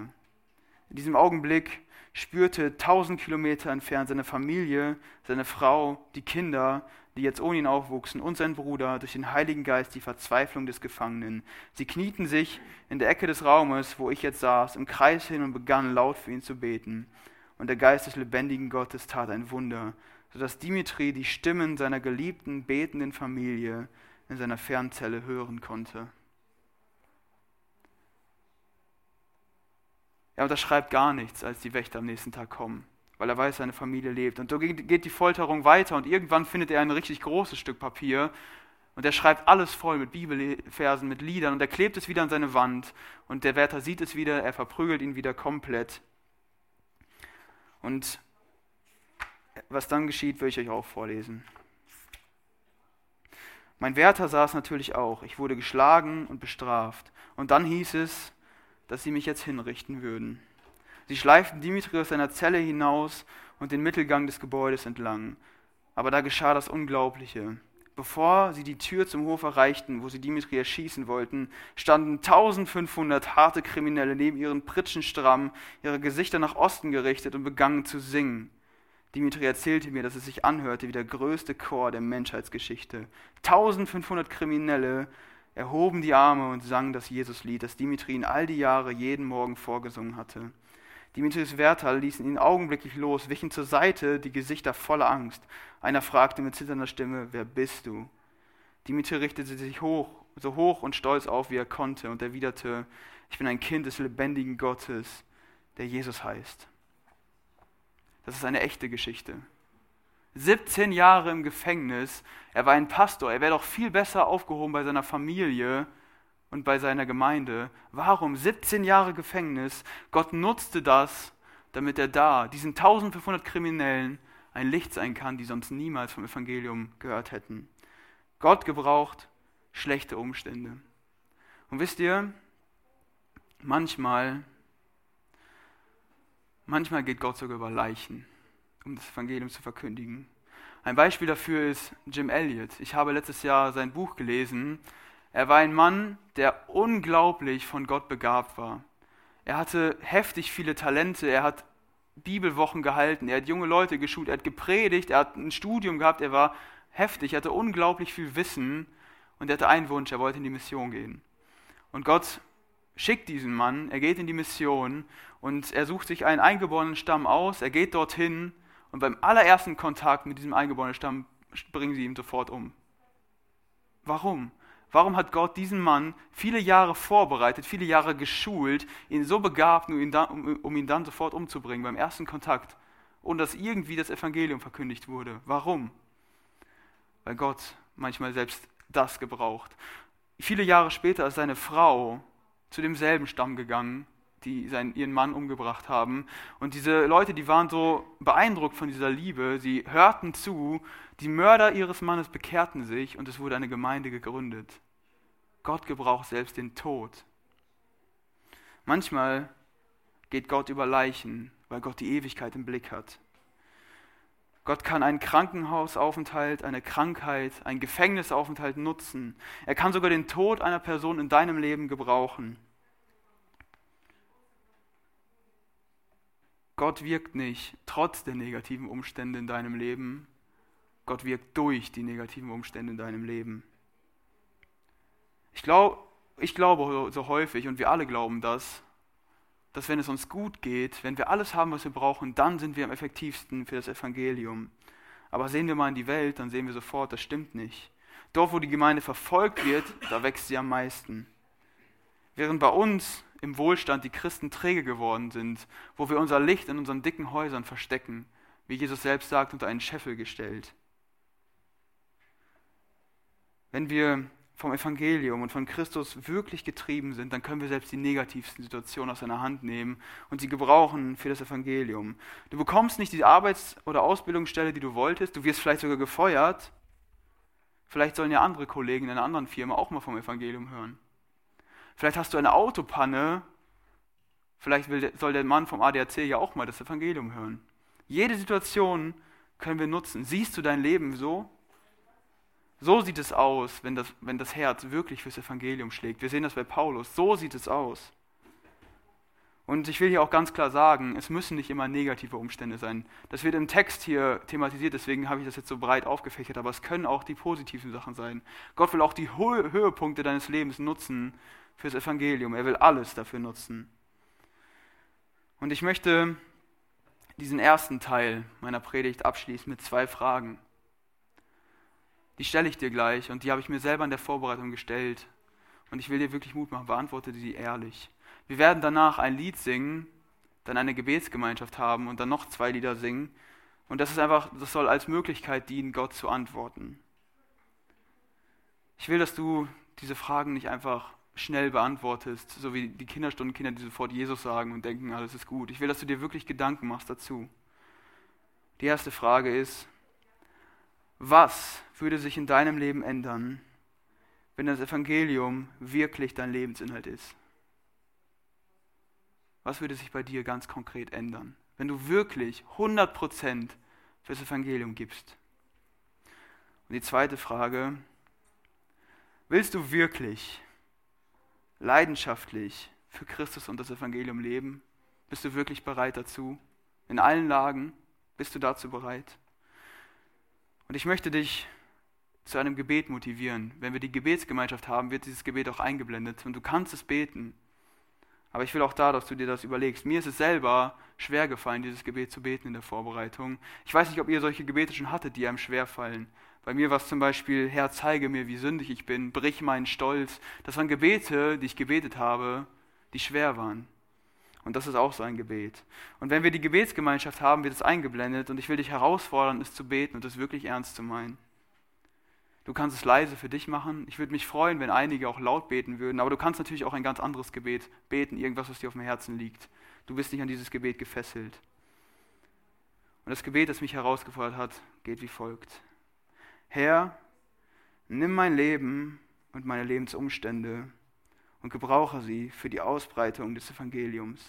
In diesem Augenblick spürte tausend Kilometer entfernt seine Familie, seine Frau, die Kinder, die jetzt ohne ihn aufwuchsen, und sein Bruder durch den Heiligen Geist die Verzweiflung des Gefangenen. Sie knieten sich in der Ecke des Raumes, wo ich jetzt saß, im Kreis hin und begannen laut für ihn zu beten. Und der Geist des lebendigen Gottes tat ein Wunder, sodass Dimitri die Stimmen seiner geliebten, betenden Familie in seiner Fernzelle hören konnte. Er unterschreibt gar nichts, als die Wächter am nächsten Tag kommen weil er weiß, seine Familie lebt. Und so geht die Folterung weiter und irgendwann findet er ein richtig großes Stück Papier und er schreibt alles voll mit Bibelversen, mit Liedern und er klebt es wieder an seine Wand und der Wärter sieht es wieder, er verprügelt ihn wieder komplett. Und was dann geschieht, will ich euch auch vorlesen. Mein Wärter saß natürlich auch. Ich wurde geschlagen und bestraft. Und dann hieß es, dass sie mich jetzt hinrichten würden. Sie schleiften Dimitri aus seiner Zelle hinaus und den Mittelgang des Gebäudes entlang. Aber da geschah das Unglaubliche. Bevor sie die Tür zum Hof erreichten, wo sie Dimitri erschießen wollten, standen 1500 harte Kriminelle neben ihren Pritschen stramm, ihre Gesichter nach Osten gerichtet und begannen zu singen. Dimitri erzählte mir, dass es sich anhörte wie der größte Chor der Menschheitsgeschichte. 1500 Kriminelle erhoben die Arme und sangen das Jesuslied, das Dimitri in all die Jahre jeden Morgen vorgesungen hatte. Dimitrios Wärter ließen ihn augenblicklich los, wichen zur Seite, die Gesichter voller Angst. Einer fragte mit zitternder Stimme, wer bist du? Dimitri richtete sich hoch, so hoch und stolz auf, wie er konnte, und erwiderte, ich bin ein Kind des lebendigen Gottes, der Jesus heißt. Das ist eine echte Geschichte. 17 Jahre im Gefängnis, er war ein Pastor, er wäre doch viel besser aufgehoben bei seiner Familie, und bei seiner Gemeinde. Warum? 17 Jahre Gefängnis. Gott nutzte das, damit er da, diesen 1500 Kriminellen, ein Licht sein kann, die sonst niemals vom Evangelium gehört hätten. Gott gebraucht schlechte Umstände. Und wisst ihr, manchmal, manchmal geht Gott sogar über Leichen, um das Evangelium zu verkündigen. Ein Beispiel dafür ist Jim Elliot. Ich habe letztes Jahr sein Buch gelesen er war ein Mann, der unglaublich von Gott begabt war. Er hatte heftig viele Talente, er hat Bibelwochen gehalten, er hat junge Leute geschult, er hat gepredigt, er hat ein Studium gehabt, er war heftig, er hatte unglaublich viel Wissen. Und er hatte einen Wunsch, er wollte in die Mission gehen. Und Gott schickt diesen Mann, er geht in die Mission. Und er sucht sich einen eingeborenen Stamm aus, er geht dorthin. Und beim allerersten Kontakt mit diesem eingeborenen Stamm bringen sie ihn sofort um. Warum? Warum hat Gott diesen Mann viele Jahre vorbereitet, viele Jahre geschult, ihn so begabt, um ihn, dann, sofort umzubringen beim ersten Kontakt, ohne dass irgendwie das Evangelium verkündigt wurde? Warum? Weil Gott manchmal selbst das gebraucht. Viele Jahre später ist seine Frau zu demselben Stamm gegangen, die seinen, ihren Mann umgebracht haben. Und diese Leute, die waren so beeindruckt von dieser Liebe, sie hörten zu, die Mörder ihres Mannes bekehrten sich und es wurde eine Gemeinde gegründet. Gott gebraucht selbst den Tod. Manchmal geht Gott über Leichen, weil Gott die Ewigkeit im Blick hat. Gott kann einen Krankenhausaufenthalt, eine Krankheit, einen Gefängnisaufenthalt nutzen. Er kann sogar den Tod einer Person in deinem Leben gebrauchen. Gott wirkt nicht trotz der negativen Umstände in deinem Leben. Gott wirkt durch die negativen Umstände in deinem Leben. Ich, glaub, ich glaube so häufig, und wir alle glauben das, dass wenn es uns gut geht, wenn wir alles haben, was wir brauchen, dann sind wir am effektivsten für das Evangelium. Aber sehen wir mal in die Welt, dann sehen wir sofort, das stimmt nicht. Dort, wo die Gemeinde verfolgt wird, da wächst sie am meisten. Während bei uns im Wohlstand die Christen träge geworden sind, wo wir unser Licht in unseren dicken Häusern verstecken, wie Jesus selbst sagt, unter einen Scheffel gestellt. Wenn wir vom Evangelium und von Christus wirklich getrieben sind, dann können wir selbst die negativsten Situationen aus seiner Hand nehmen und sie gebrauchen für das Evangelium. Du bekommst nicht die Arbeits- oder Ausbildungsstelle, die du wolltest, du wirst vielleicht sogar gefeuert. Vielleicht sollen ja andere Kollegen in einer anderen Firma auch mal vom Evangelium hören. Vielleicht hast du eine Autopanne. Vielleicht will, soll der Mann vom ADAC ja auch mal das Evangelium hören. Jede Situation können wir nutzen. Siehst du dein Leben so? So sieht es aus, wenn das, wenn das Herz wirklich fürs Evangelium schlägt. Wir sehen das bei Paulus. So sieht es aus. Und ich will hier auch ganz klar sagen, es müssen nicht immer negative Umstände sein. Das wird im Text hier thematisiert, deswegen habe ich das jetzt so breit aufgefächert, aber es können auch die positiven Sachen sein. Gott will auch die Höhepunkte deines Lebens nutzen, fürs Evangelium. Er will alles dafür nutzen. Und ich möchte diesen ersten Teil meiner Predigt abschließen mit zwei Fragen. Die stelle ich dir gleich und die habe ich mir selber in der Vorbereitung gestellt. Und ich will dir wirklich Mut machen, beantworte sie ehrlich. Wir werden danach ein Lied singen, dann eine Gebetsgemeinschaft haben und dann noch zwei Lieder singen. Und das ist einfach, das soll als Möglichkeit dienen, Gott zu antworten. Ich will, dass du diese Fragen nicht einfach schnell beantwortest, so wie die Kinderstundenkinder, die sofort Jesus sagen und denken, alles ist gut. Ich will, dass du dir wirklich Gedanken machst dazu. Die erste Frage ist, was würde sich in deinem Leben ändern, wenn das Evangelium wirklich dein Lebensinhalt ist? Was würde sich bei dir ganz konkret ändern, wenn du wirklich 100% fürs Evangelium gibst? Und die zweite Frage, willst du wirklich leidenschaftlich für Christus und das Evangelium leben? Bist du wirklich bereit dazu? In allen Lagen bist du dazu bereit? Und ich möchte dich zu einem Gebet motivieren. Wenn wir die Gebetsgemeinschaft haben, wird dieses Gebet auch eingeblendet und du kannst es beten. Aber ich will auch da, dass du dir das überlegst. Mir ist es selber schwer gefallen, dieses Gebet zu beten in der Vorbereitung. Ich weiß nicht, ob ihr solche Gebete schon hattet, die einem schwer fallen. Bei mir war es zum Beispiel, Herr, zeige mir, wie sündig ich bin, brich meinen Stolz. Das waren Gebete, die ich gebetet habe, die schwer waren. Und das ist auch so ein Gebet. Und wenn wir die Gebetsgemeinschaft haben, wird es eingeblendet und ich will dich herausfordern, es zu beten und es wirklich ernst zu meinen. Du kannst es leise für dich machen. Ich würde mich freuen, wenn einige auch laut beten würden, aber du kannst natürlich auch ein ganz anderes Gebet beten, irgendwas, was dir auf dem Herzen liegt. Du bist nicht an dieses Gebet gefesselt. Und das Gebet, das mich herausgefordert hat, geht wie folgt. Herr, nimm mein Leben und meine Lebensumstände und gebrauche sie für die Ausbreitung des Evangeliums.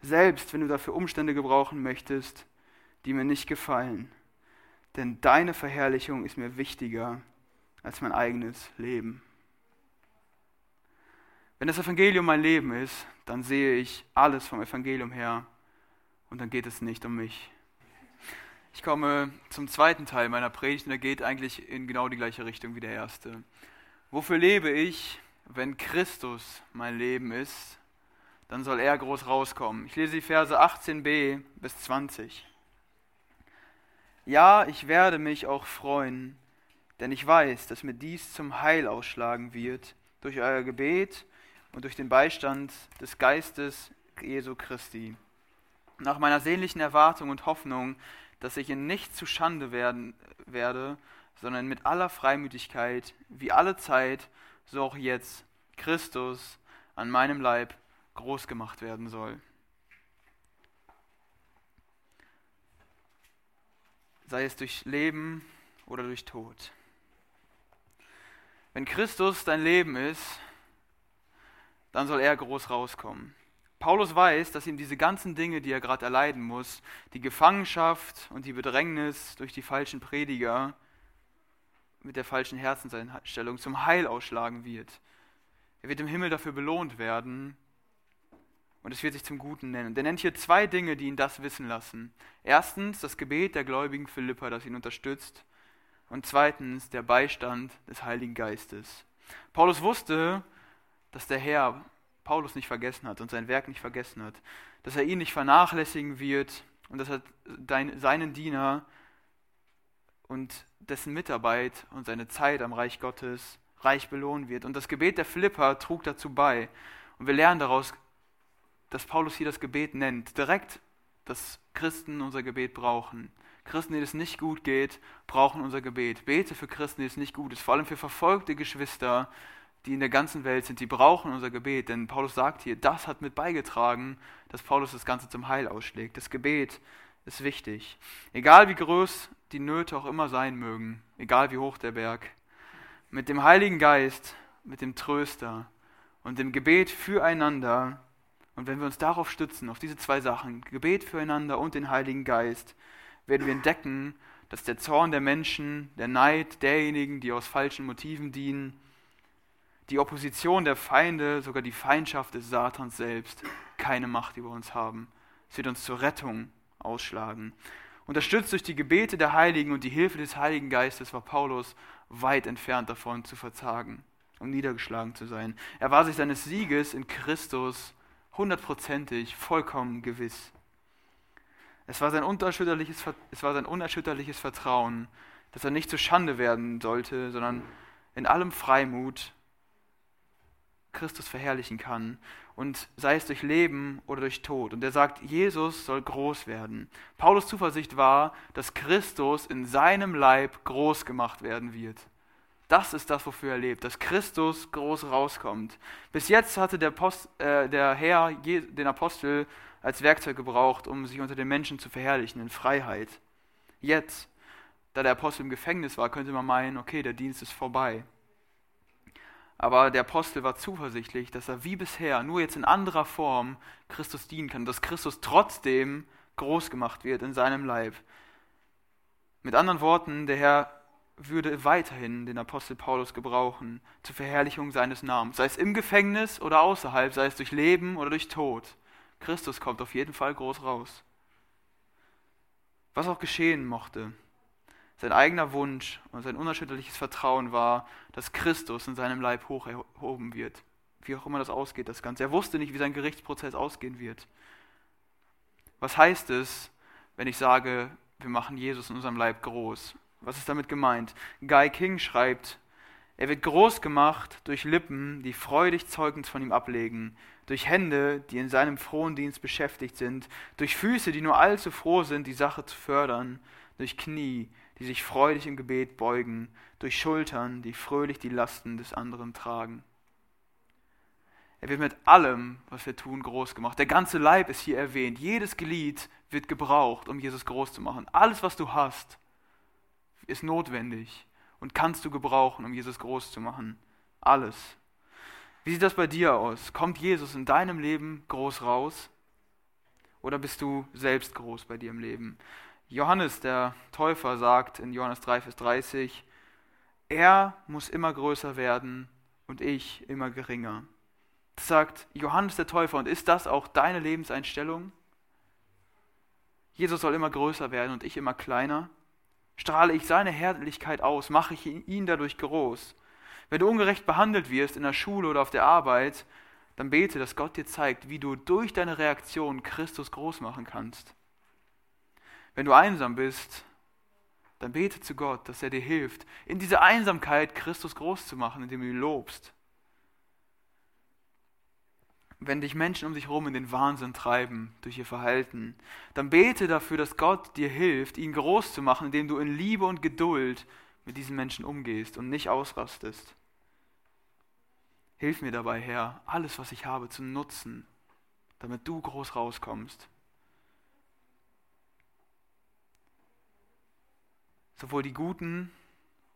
Selbst wenn du dafür Umstände gebrauchen möchtest, die mir nicht gefallen. Denn deine Verherrlichung ist mir wichtiger als mein eigenes Leben. Wenn das Evangelium mein Leben ist, dann sehe ich alles vom Evangelium her und dann geht es nicht um mich. Ich komme zum zweiten Teil meiner Predigt und er geht eigentlich in genau die gleiche Richtung wie der erste. Wofür lebe ich, wenn Christus mein Leben ist, dann soll er groß rauskommen. Ich lese die Verse 18b bis 20. Ja, ich werde mich auch freuen, denn ich weiß, dass mir dies zum Heil ausschlagen wird, durch euer Gebet und durch den Beistand des Geistes Jesu Christi. Nach meiner sehnlichen Erwartung und Hoffnung, dass ich in nichts zu Schande werden werde, sondern mit aller Freimütigkeit, wie alle Zeit, so auch jetzt, Christus an meinem Leib groß gemacht werden soll. Sei es durch Leben oder durch Tod. Wenn Christus dein Leben ist, dann soll er groß rauskommen. Paulus weiß, dass ihm diese ganzen Dinge, die er gerade erleiden muss, die Gefangenschaft und die Bedrängnis durch die falschen Prediger mit der falschen Herzenseinstellung zum Heil ausschlagen wird. Er wird im Himmel dafür belohnt werden und es wird sich zum Guten nennen. Der nennt hier zwei Dinge, die ihn das wissen lassen. Erstens das Gebet der gläubigen Philippa, das ihn unterstützt. Und zweitens der Beistand des Heiligen Geistes. Paulus wusste, dass der Herr Paulus nicht vergessen hat und sein Werk nicht vergessen hat, dass er ihn nicht vernachlässigen wird und dass er seinen Diener und dessen Mitarbeit und seine Zeit am Reich Gottes reich belohnen wird. Und das Gebet der Philippa trug dazu bei. Und wir lernen daraus, dass Paulus hier das Gebet nennt, direkt, dass Christen unser Gebet brauchen. Christen, denen es nicht gut geht, brauchen unser Gebet. Bete für Christen, denen es nicht gut ist, vor allem für verfolgte Geschwister, die in der ganzen Welt sind, die brauchen unser Gebet. Denn Paulus sagt hier, das hat mit beigetragen, dass Paulus das Ganze zum Heil ausschlägt. Das Gebet ist wichtig. Egal wie groß die Nöte auch immer sein mögen, egal wie hoch der Berg, mit dem Heiligen Geist, mit dem Tröster und dem Gebet füreinander, und wenn wir uns darauf stützen, auf diese zwei Sachen, Gebet füreinander und den Heiligen Geist, werden wir entdecken, dass der Zorn der Menschen, der Neid derjenigen, die aus falschen Motiven dienen, die Opposition der Feinde, sogar die Feindschaft des Satans selbst, keine Macht über uns haben. Es wird uns zur Rettung ausschlagen. Unterstützt durch die Gebete der Heiligen und die Hilfe des Heiligen Geistes war Paulus weit entfernt davon zu verzagen und niedergeschlagen zu sein. Er war sich seines Sieges in Christus hundertprozentig, vollkommen gewiss. Es war, sein unerschütterliches, es war sein unerschütterliches Vertrauen, dass er nicht zu Schande werden sollte, sondern in allem Freimut Christus verherrlichen kann und sei es durch Leben oder durch Tod. Und er sagt, Jesus soll groß werden. Paulus Zuversicht war, dass Christus in seinem Leib groß gemacht werden wird. Das ist das, wofür er lebt, dass Christus groß rauskommt. Bis jetzt hatte der, Post, äh, der Herr den Apostel als Werkzeug gebraucht, um sich unter den Menschen zu verherrlichen in Freiheit. Jetzt, da der Apostel im Gefängnis war, könnte man meinen, okay, der Dienst ist vorbei. Aber der Apostel war zuversichtlich, dass er wie bisher, nur jetzt in anderer Form, Christus dienen kann, dass Christus trotzdem groß gemacht wird in seinem Leib. Mit anderen Worten, der Herr würde weiterhin den Apostel Paulus gebrauchen zur Verherrlichung seines Namens, sei es im Gefängnis oder außerhalb, sei es durch Leben oder durch Tod. Christus kommt auf jeden Fall groß raus. Was auch geschehen mochte, sein eigener Wunsch und sein unerschütterliches Vertrauen war, dass Christus in seinem Leib hoch erhoben wird. Wie auch immer das ausgeht, das Ganze. Er wusste nicht, wie sein Gerichtsprozess ausgehen wird. Was heißt es, wenn ich sage, wir machen Jesus in unserem Leib groß? Was ist damit gemeint? Guy King schreibt, er wird groß gemacht durch Lippen, die freudig Zeugnis von ihm ablegen, durch Hände, die in seinem frohen Dienst beschäftigt sind, durch Füße, die nur allzu froh sind, die Sache zu fördern, durch Knie, die sich freudig im Gebet beugen, durch Schultern, die fröhlich die Lasten des anderen tragen. Er wird mit allem, was wir tun, groß gemacht. Der ganze Leib ist hier erwähnt. Jedes Glied wird gebraucht, um Jesus groß zu machen. Alles, was du hast, ist notwendig und kannst du gebrauchen, um Jesus groß zu machen. Alles. Wie sieht das bei dir aus? Kommt Jesus in deinem Leben groß raus? Oder bist du selbst groß bei dir im Leben? Johannes, der Täufer, sagt in Johannes 3, Vers 30, er muss immer größer werden und ich immer geringer. Das sagt Johannes der Täufer und ist das auch deine Lebenseinstellung? Jesus soll immer größer werden und ich immer kleiner? Strahle ich seine Herrlichkeit aus? Mache ich ihn dadurch groß? Wenn du ungerecht behandelt wirst in der Schule oder auf der Arbeit, dann bete, dass Gott dir zeigt, wie du durch deine Reaktion Christus groß machen kannst. Wenn du einsam bist, dann bete zu Gott, dass er dir hilft, in dieser Einsamkeit Christus groß zu machen, indem du ihn lobst. Wenn dich Menschen um dich herum in den Wahnsinn treiben durch ihr Verhalten, dann bete dafür, dass Gott dir hilft, ihn groß zu machen, indem du in Liebe und Geduld mit diesen Menschen umgehst und nicht ausrastest. Hilf mir dabei, Herr, alles, was ich habe, zu nutzen, damit du groß rauskommst. Sowohl die guten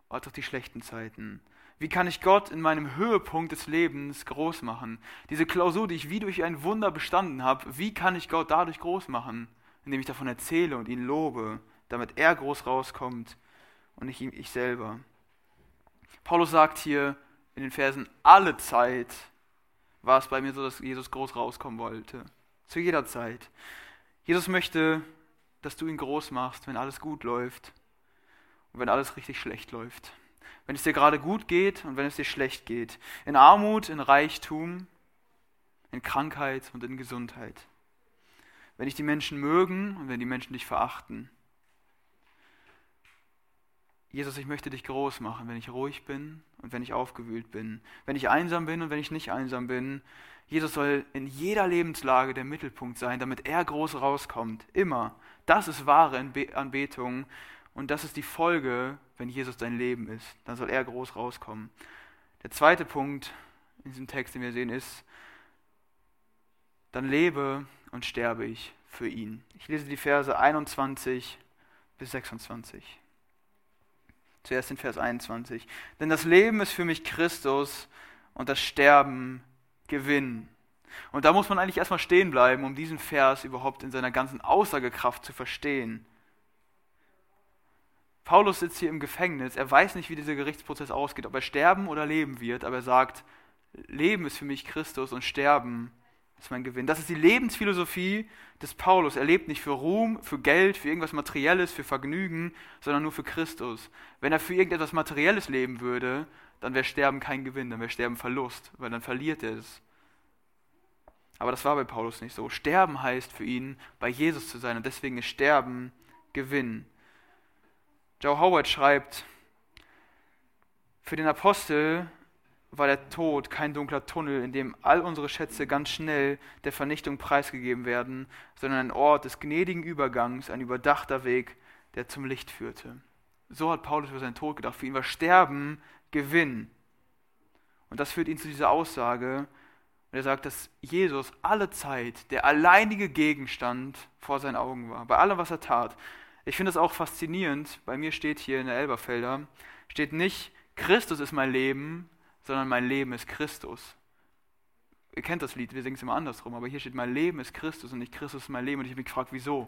als auch die schlechten Zeiten. Wie kann ich Gott in meinem Höhepunkt des Lebens groß machen? Diese Klausur, die ich wie durch ein Wunder bestanden habe, wie kann ich Gott dadurch groß machen? Indem ich davon erzähle und ihn lobe, damit er groß rauskommt und nicht ich selber. Paulus sagt hier, in den Versen alle Zeit war es bei mir so, dass Jesus groß rauskommen wollte. Zu jeder Zeit. Jesus möchte, dass du ihn groß machst, wenn alles gut läuft und wenn alles richtig schlecht läuft. Wenn es dir gerade gut geht und wenn es dir schlecht geht. In Armut, in Reichtum, in Krankheit und in Gesundheit. Wenn dich die Menschen mögen und wenn die Menschen dich verachten. Jesus, ich möchte dich groß machen, wenn ich ruhig bin und wenn ich aufgewühlt bin, wenn ich einsam bin und wenn ich nicht einsam bin. Jesus soll in jeder Lebenslage der Mittelpunkt sein, damit er groß rauskommt. Immer. Das ist wahre Anbetung und das ist die Folge, wenn Jesus dein Leben ist. Dann soll er groß rauskommen. Der zweite Punkt in diesem Text, den wir sehen, ist, dann lebe und sterbe ich für ihn. Ich lese die Verse 21 bis 26. Zuerst in Vers 21. Denn das Leben ist für mich Christus und das Sterben Gewinn. Und da muss man eigentlich erstmal stehen bleiben, um diesen Vers überhaupt in seiner ganzen Aussagekraft zu verstehen. Paulus sitzt hier im Gefängnis, er weiß nicht, wie dieser Gerichtsprozess ausgeht, ob er sterben oder leben wird, aber er sagt, Leben ist für mich Christus und Sterben ist mein Gewinn. Das ist die Lebensphilosophie des Paulus. Er lebt nicht für Ruhm, für Geld, für irgendwas Materielles, für Vergnügen, sondern nur für Christus. Wenn er für irgendetwas Materielles leben würde, dann wäre Sterben kein Gewinn, dann wäre Sterben Verlust, weil dann verliert er es. Aber das war bei Paulus nicht so. Sterben heißt für ihn, bei Jesus zu sein und deswegen ist Sterben Gewinn. Joe Howard schreibt, für den Apostel war der Tod kein dunkler Tunnel, in dem all unsere Schätze ganz schnell der Vernichtung preisgegeben werden, sondern ein Ort des gnädigen Übergangs, ein überdachter Weg, der zum Licht führte. So hat Paulus über seinen Tod gedacht. Für ihn war Sterben Gewinn. Und das führt ihn zu dieser Aussage. Und er sagt, dass Jesus alle Zeit der alleinige Gegenstand vor seinen Augen war, bei allem, was er tat. Ich finde es auch faszinierend. Bei mir steht hier in der Elberfelder, steht nicht, Christus ist mein Leben, sondern mein Leben ist Christus. Ihr kennt das Lied, wir singen es immer andersrum, aber hier steht, mein Leben ist Christus und nicht Christus ist mein Leben. Und ich habe mich gefragt, wieso?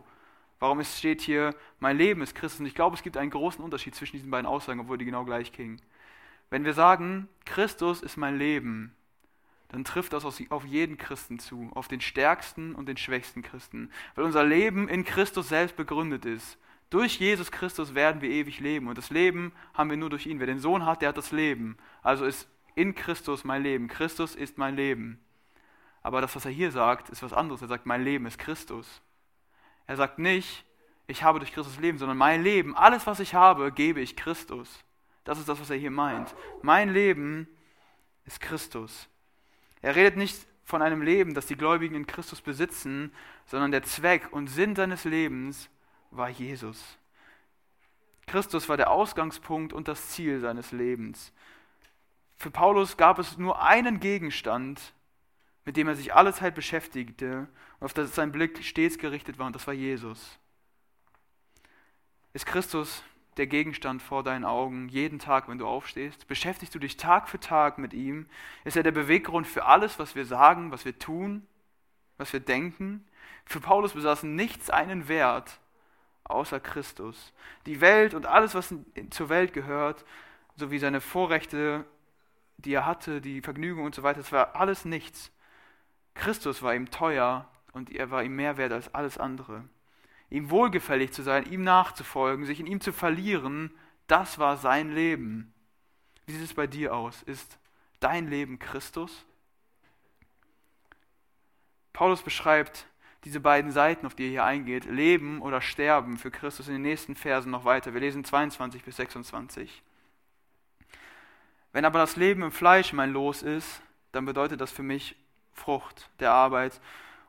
Warum steht hier, mein Leben ist Christus? Und ich glaube, es gibt einen großen Unterschied zwischen diesen beiden Aussagen, obwohl die genau gleich klingen. Wenn wir sagen, Christus ist mein Leben, dann trifft das auf jeden Christen zu, auf den stärksten und den schwächsten Christen, weil unser Leben in Christus selbst begründet ist. Durch Jesus Christus werden wir ewig leben und das Leben haben wir nur durch ihn. Wer den Sohn hat, der hat das Leben. Also ist in Christus mein Leben. Christus ist mein Leben. Aber das, was er hier sagt, ist was anderes. Er sagt, mein Leben ist Christus. Er sagt nicht, ich habe durch Christus Leben, sondern mein Leben, alles, was ich habe, gebe ich Christus. Das ist das, was er hier meint. Mein Leben ist Christus. Er redet nicht von einem Leben, das die Gläubigen in Christus besitzen, sondern der Zweck und Sinn seines Lebens war Jesus. Christus war der Ausgangspunkt und das Ziel seines Lebens. Für Paulus gab es nur einen Gegenstand, mit dem er sich alle Zeit beschäftigte und auf das sein Blick stets gerichtet war, und das war Jesus. Ist Christus der Gegenstand vor deinen Augen jeden Tag, wenn du aufstehst? Beschäftigst du dich Tag für Tag mit ihm? Ist er der Beweggrund für alles, was wir sagen, was wir tun, was wir denken? Für Paulus besaßen nichts einen Wert außer Christus. Die Welt und alles, was zur Welt gehört, sowie seine Vorrechte die er hatte, die Vergnügung und so weiter, das war alles nichts. Christus war ihm teuer und er war ihm mehr wert als alles andere. Ihm wohlgefällig zu sein, ihm nachzufolgen, sich in ihm zu verlieren, das war sein Leben. Wie sieht es bei dir aus? Ist dein Leben Christus? Paulus beschreibt diese beiden Seiten, auf die er hier eingeht, Leben oder Sterben für Christus in den nächsten Versen noch weiter. Wir lesen 22 bis 26. Wenn aber das Leben im Fleisch mein Los ist, dann bedeutet das für mich Frucht der Arbeit.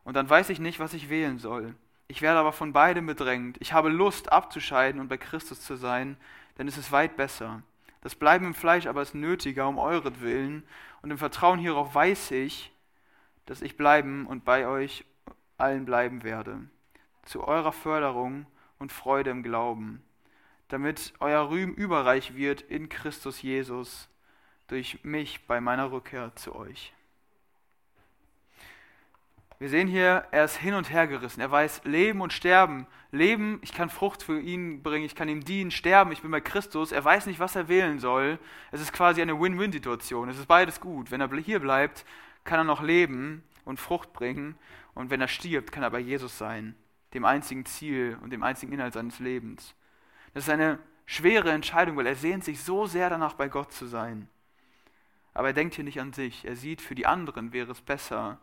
Und dann weiß ich nicht, was ich wählen soll. Ich werde aber von beidem bedrängt. Ich habe Lust abzuscheiden und bei Christus zu sein, denn es ist weit besser. Das Bleiben im Fleisch aber ist nötiger um euretwillen. Und im Vertrauen hierauf weiß ich, dass ich bleiben und bei euch allen bleiben werde. Zu eurer Förderung und Freude im Glauben, damit euer Rühm überreich wird in Christus Jesus durch mich bei meiner Rückkehr zu euch. Wir sehen hier, er ist hin und her gerissen. Er weiß Leben und Sterben. Leben, ich kann Frucht für ihn bringen, ich kann ihm dienen. Sterben, ich bin bei Christus. Er weiß nicht, was er wählen soll. Es ist quasi eine Win-Win-Situation. Es ist beides gut. Wenn er hier bleibt, kann er noch leben und Frucht bringen. Und wenn er stirbt, kann er bei Jesus sein, dem einzigen Ziel und dem einzigen Inhalt seines Lebens. Das ist eine schwere Entscheidung, weil er sehnt sich so sehr danach, bei Gott zu sein. Aber er denkt hier nicht an sich. Er sieht, für die anderen wäre es besser,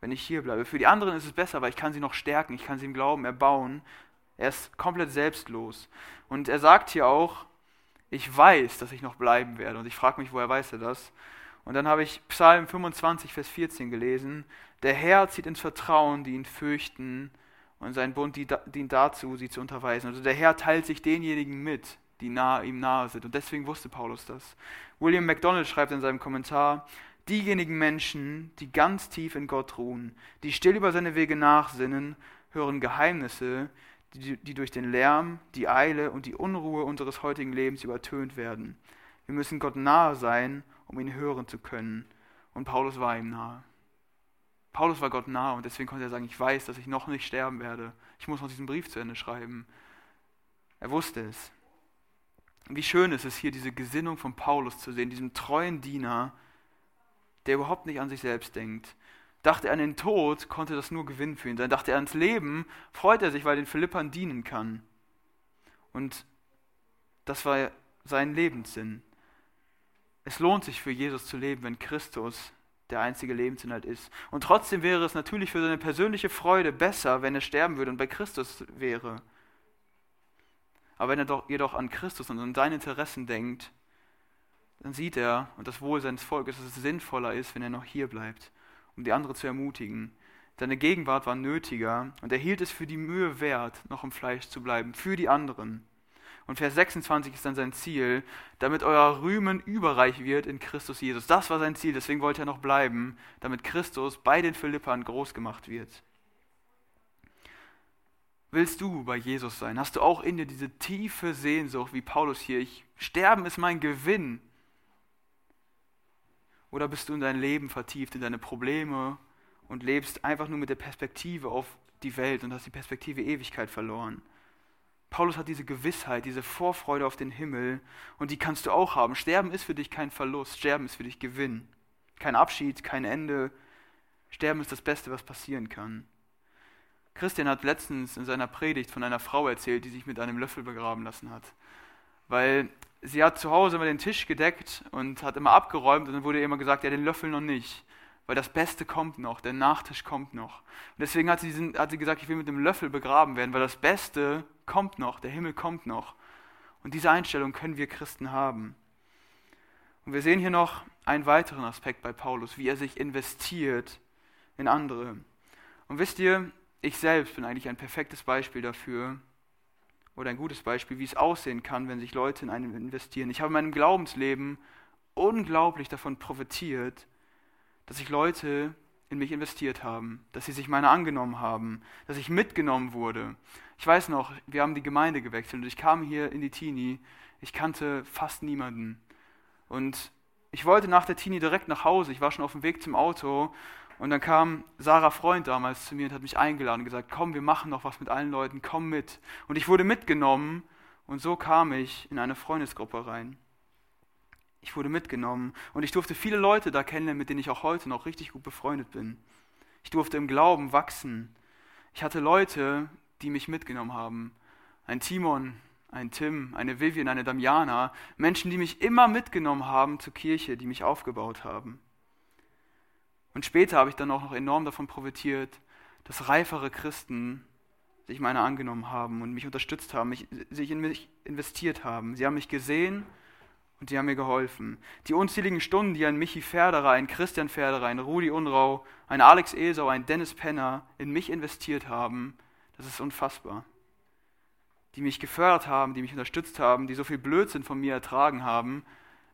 wenn ich hier bleibe. Für die anderen ist es besser, weil ich kann sie noch stärken, ich kann sie im Glauben erbauen. Er ist komplett selbstlos. Und er sagt hier auch, ich weiß, dass ich noch bleiben werde. Und ich frage mich, woher weiß er das? Und dann habe ich Psalm 25, Vers 14 gelesen. Der Herr zieht ins Vertrauen, die ihn fürchten, und sein Bund dient dazu, sie zu unterweisen. Also der Herr teilt sich denjenigen mit, die nahe, ihm nahe sind. Und deswegen wusste Paulus das. William MacDonald schreibt in seinem Kommentar, diejenigen Menschen, die ganz tief in Gott ruhen, die still über seine Wege nachsinnen, hören Geheimnisse, die, die durch den Lärm, die Eile und die Unruhe unseres heutigen Lebens übertönt werden. Wir müssen Gott nahe sein, um ihn hören zu können. Und Paulus war ihm nahe. Paulus war Gott nahe und deswegen konnte er sagen, ich weiß, dass ich noch nicht sterben werde. Ich muss noch diesen Brief zu Ende schreiben. Er wusste es. Wie schön ist es hier, diese Gesinnung von Paulus zu sehen, diesem treuen Diener, der überhaupt nicht an sich selbst denkt. Dachte er an den Tod, konnte das nur Gewinn für ihn sein. Dachte er ans Leben, freut er sich, weil er den Philippern dienen kann. Und das war sein Lebenssinn. Es lohnt sich für Jesus zu leben, wenn Christus der einzige Lebensinhalt ist. Und trotzdem wäre es natürlich für seine persönliche Freude besser, wenn er sterben würde und bei Christus wäre. Aber wenn er doch, jedoch an Christus und an seine Interessen denkt, dann sieht er und das Wohl seines Volkes, dass es sinnvoller ist, wenn er noch hier bleibt, um die anderen zu ermutigen. Seine Gegenwart war nötiger und er hielt es für die Mühe wert, noch im Fleisch zu bleiben, für die anderen. Und Vers 26 ist dann sein Ziel, damit euer Rühmen überreich wird in Christus Jesus. Das war sein Ziel, deswegen wollte er noch bleiben, damit Christus bei den Philippern groß gemacht wird. Willst du bei Jesus sein? Hast du auch in dir diese tiefe Sehnsucht, wie Paulus hier, ich, Sterben ist mein Gewinn. Oder bist du in dein Leben vertieft, in deine Probleme und lebst einfach nur mit der Perspektive auf die Welt und hast die Perspektive Ewigkeit verloren? Paulus hat diese Gewissheit, diese Vorfreude auf den Himmel und die kannst du auch haben. Sterben ist für dich kein Verlust, Sterben ist für dich Gewinn. Kein Abschied, kein Ende. Sterben ist das Beste, was passieren kann. Christian hat letztens in seiner Predigt von einer Frau erzählt, die sich mit einem Löffel begraben lassen hat. Weil sie hat zu Hause immer den Tisch gedeckt und hat immer abgeräumt und dann wurde ihr immer gesagt, ja, den Löffel noch nicht. Weil das Beste kommt noch, der Nachtisch kommt noch. Und deswegen hat sie, diesen, hat sie gesagt, ich will mit dem Löffel begraben werden, weil das Beste kommt noch, der Himmel kommt noch. Und diese Einstellung können wir Christen haben. Und wir sehen hier noch einen weiteren Aspekt bei Paulus, wie er sich investiert in andere. Und wisst ihr, ich selbst bin eigentlich ein perfektes Beispiel dafür, oder ein gutes Beispiel, wie es aussehen kann, wenn sich Leute in einen investieren. Ich habe in meinem Glaubensleben unglaublich davon profitiert, dass sich Leute in mich investiert haben, dass sie sich meiner angenommen haben, dass ich mitgenommen wurde. Ich weiß noch, wir haben die Gemeinde gewechselt und ich kam hier in die Teenie, ich kannte fast niemanden. Und ich wollte nach der Teenie direkt nach Hause, ich war schon auf dem Weg zum Auto und dann kam Sarah Freund damals zu mir und hat mich eingeladen und gesagt, komm, wir machen noch was mit allen Leuten, komm mit. Und ich wurde mitgenommen und so kam ich in eine Freundesgruppe rein. Ich wurde mitgenommen und ich durfte viele Leute da kennenlernen, mit denen ich auch heute noch richtig gut befreundet bin. Ich durfte im Glauben wachsen. Ich hatte Leute, die mich mitgenommen haben. Ein Timon, ein Tim, eine Vivian, eine Damiana, Menschen, die mich immer mitgenommen haben zur Kirche, die mich aufgebaut haben. Und später habe ich dann auch noch enorm davon profitiert, dass reifere Christen sich meiner angenommen haben und mich unterstützt haben, mich, sich in mich investiert haben. Sie haben mich gesehen und sie haben mir geholfen. Die unzähligen Stunden, die ein Michi Ferderer, ein Christian Ferderer, ein Rudi Unrau, ein Alex Esau, ein Dennis Penner in mich investiert haben, das ist unfassbar. Die mich gefördert haben, die mich unterstützt haben, die so viel Blödsinn von mir ertragen haben,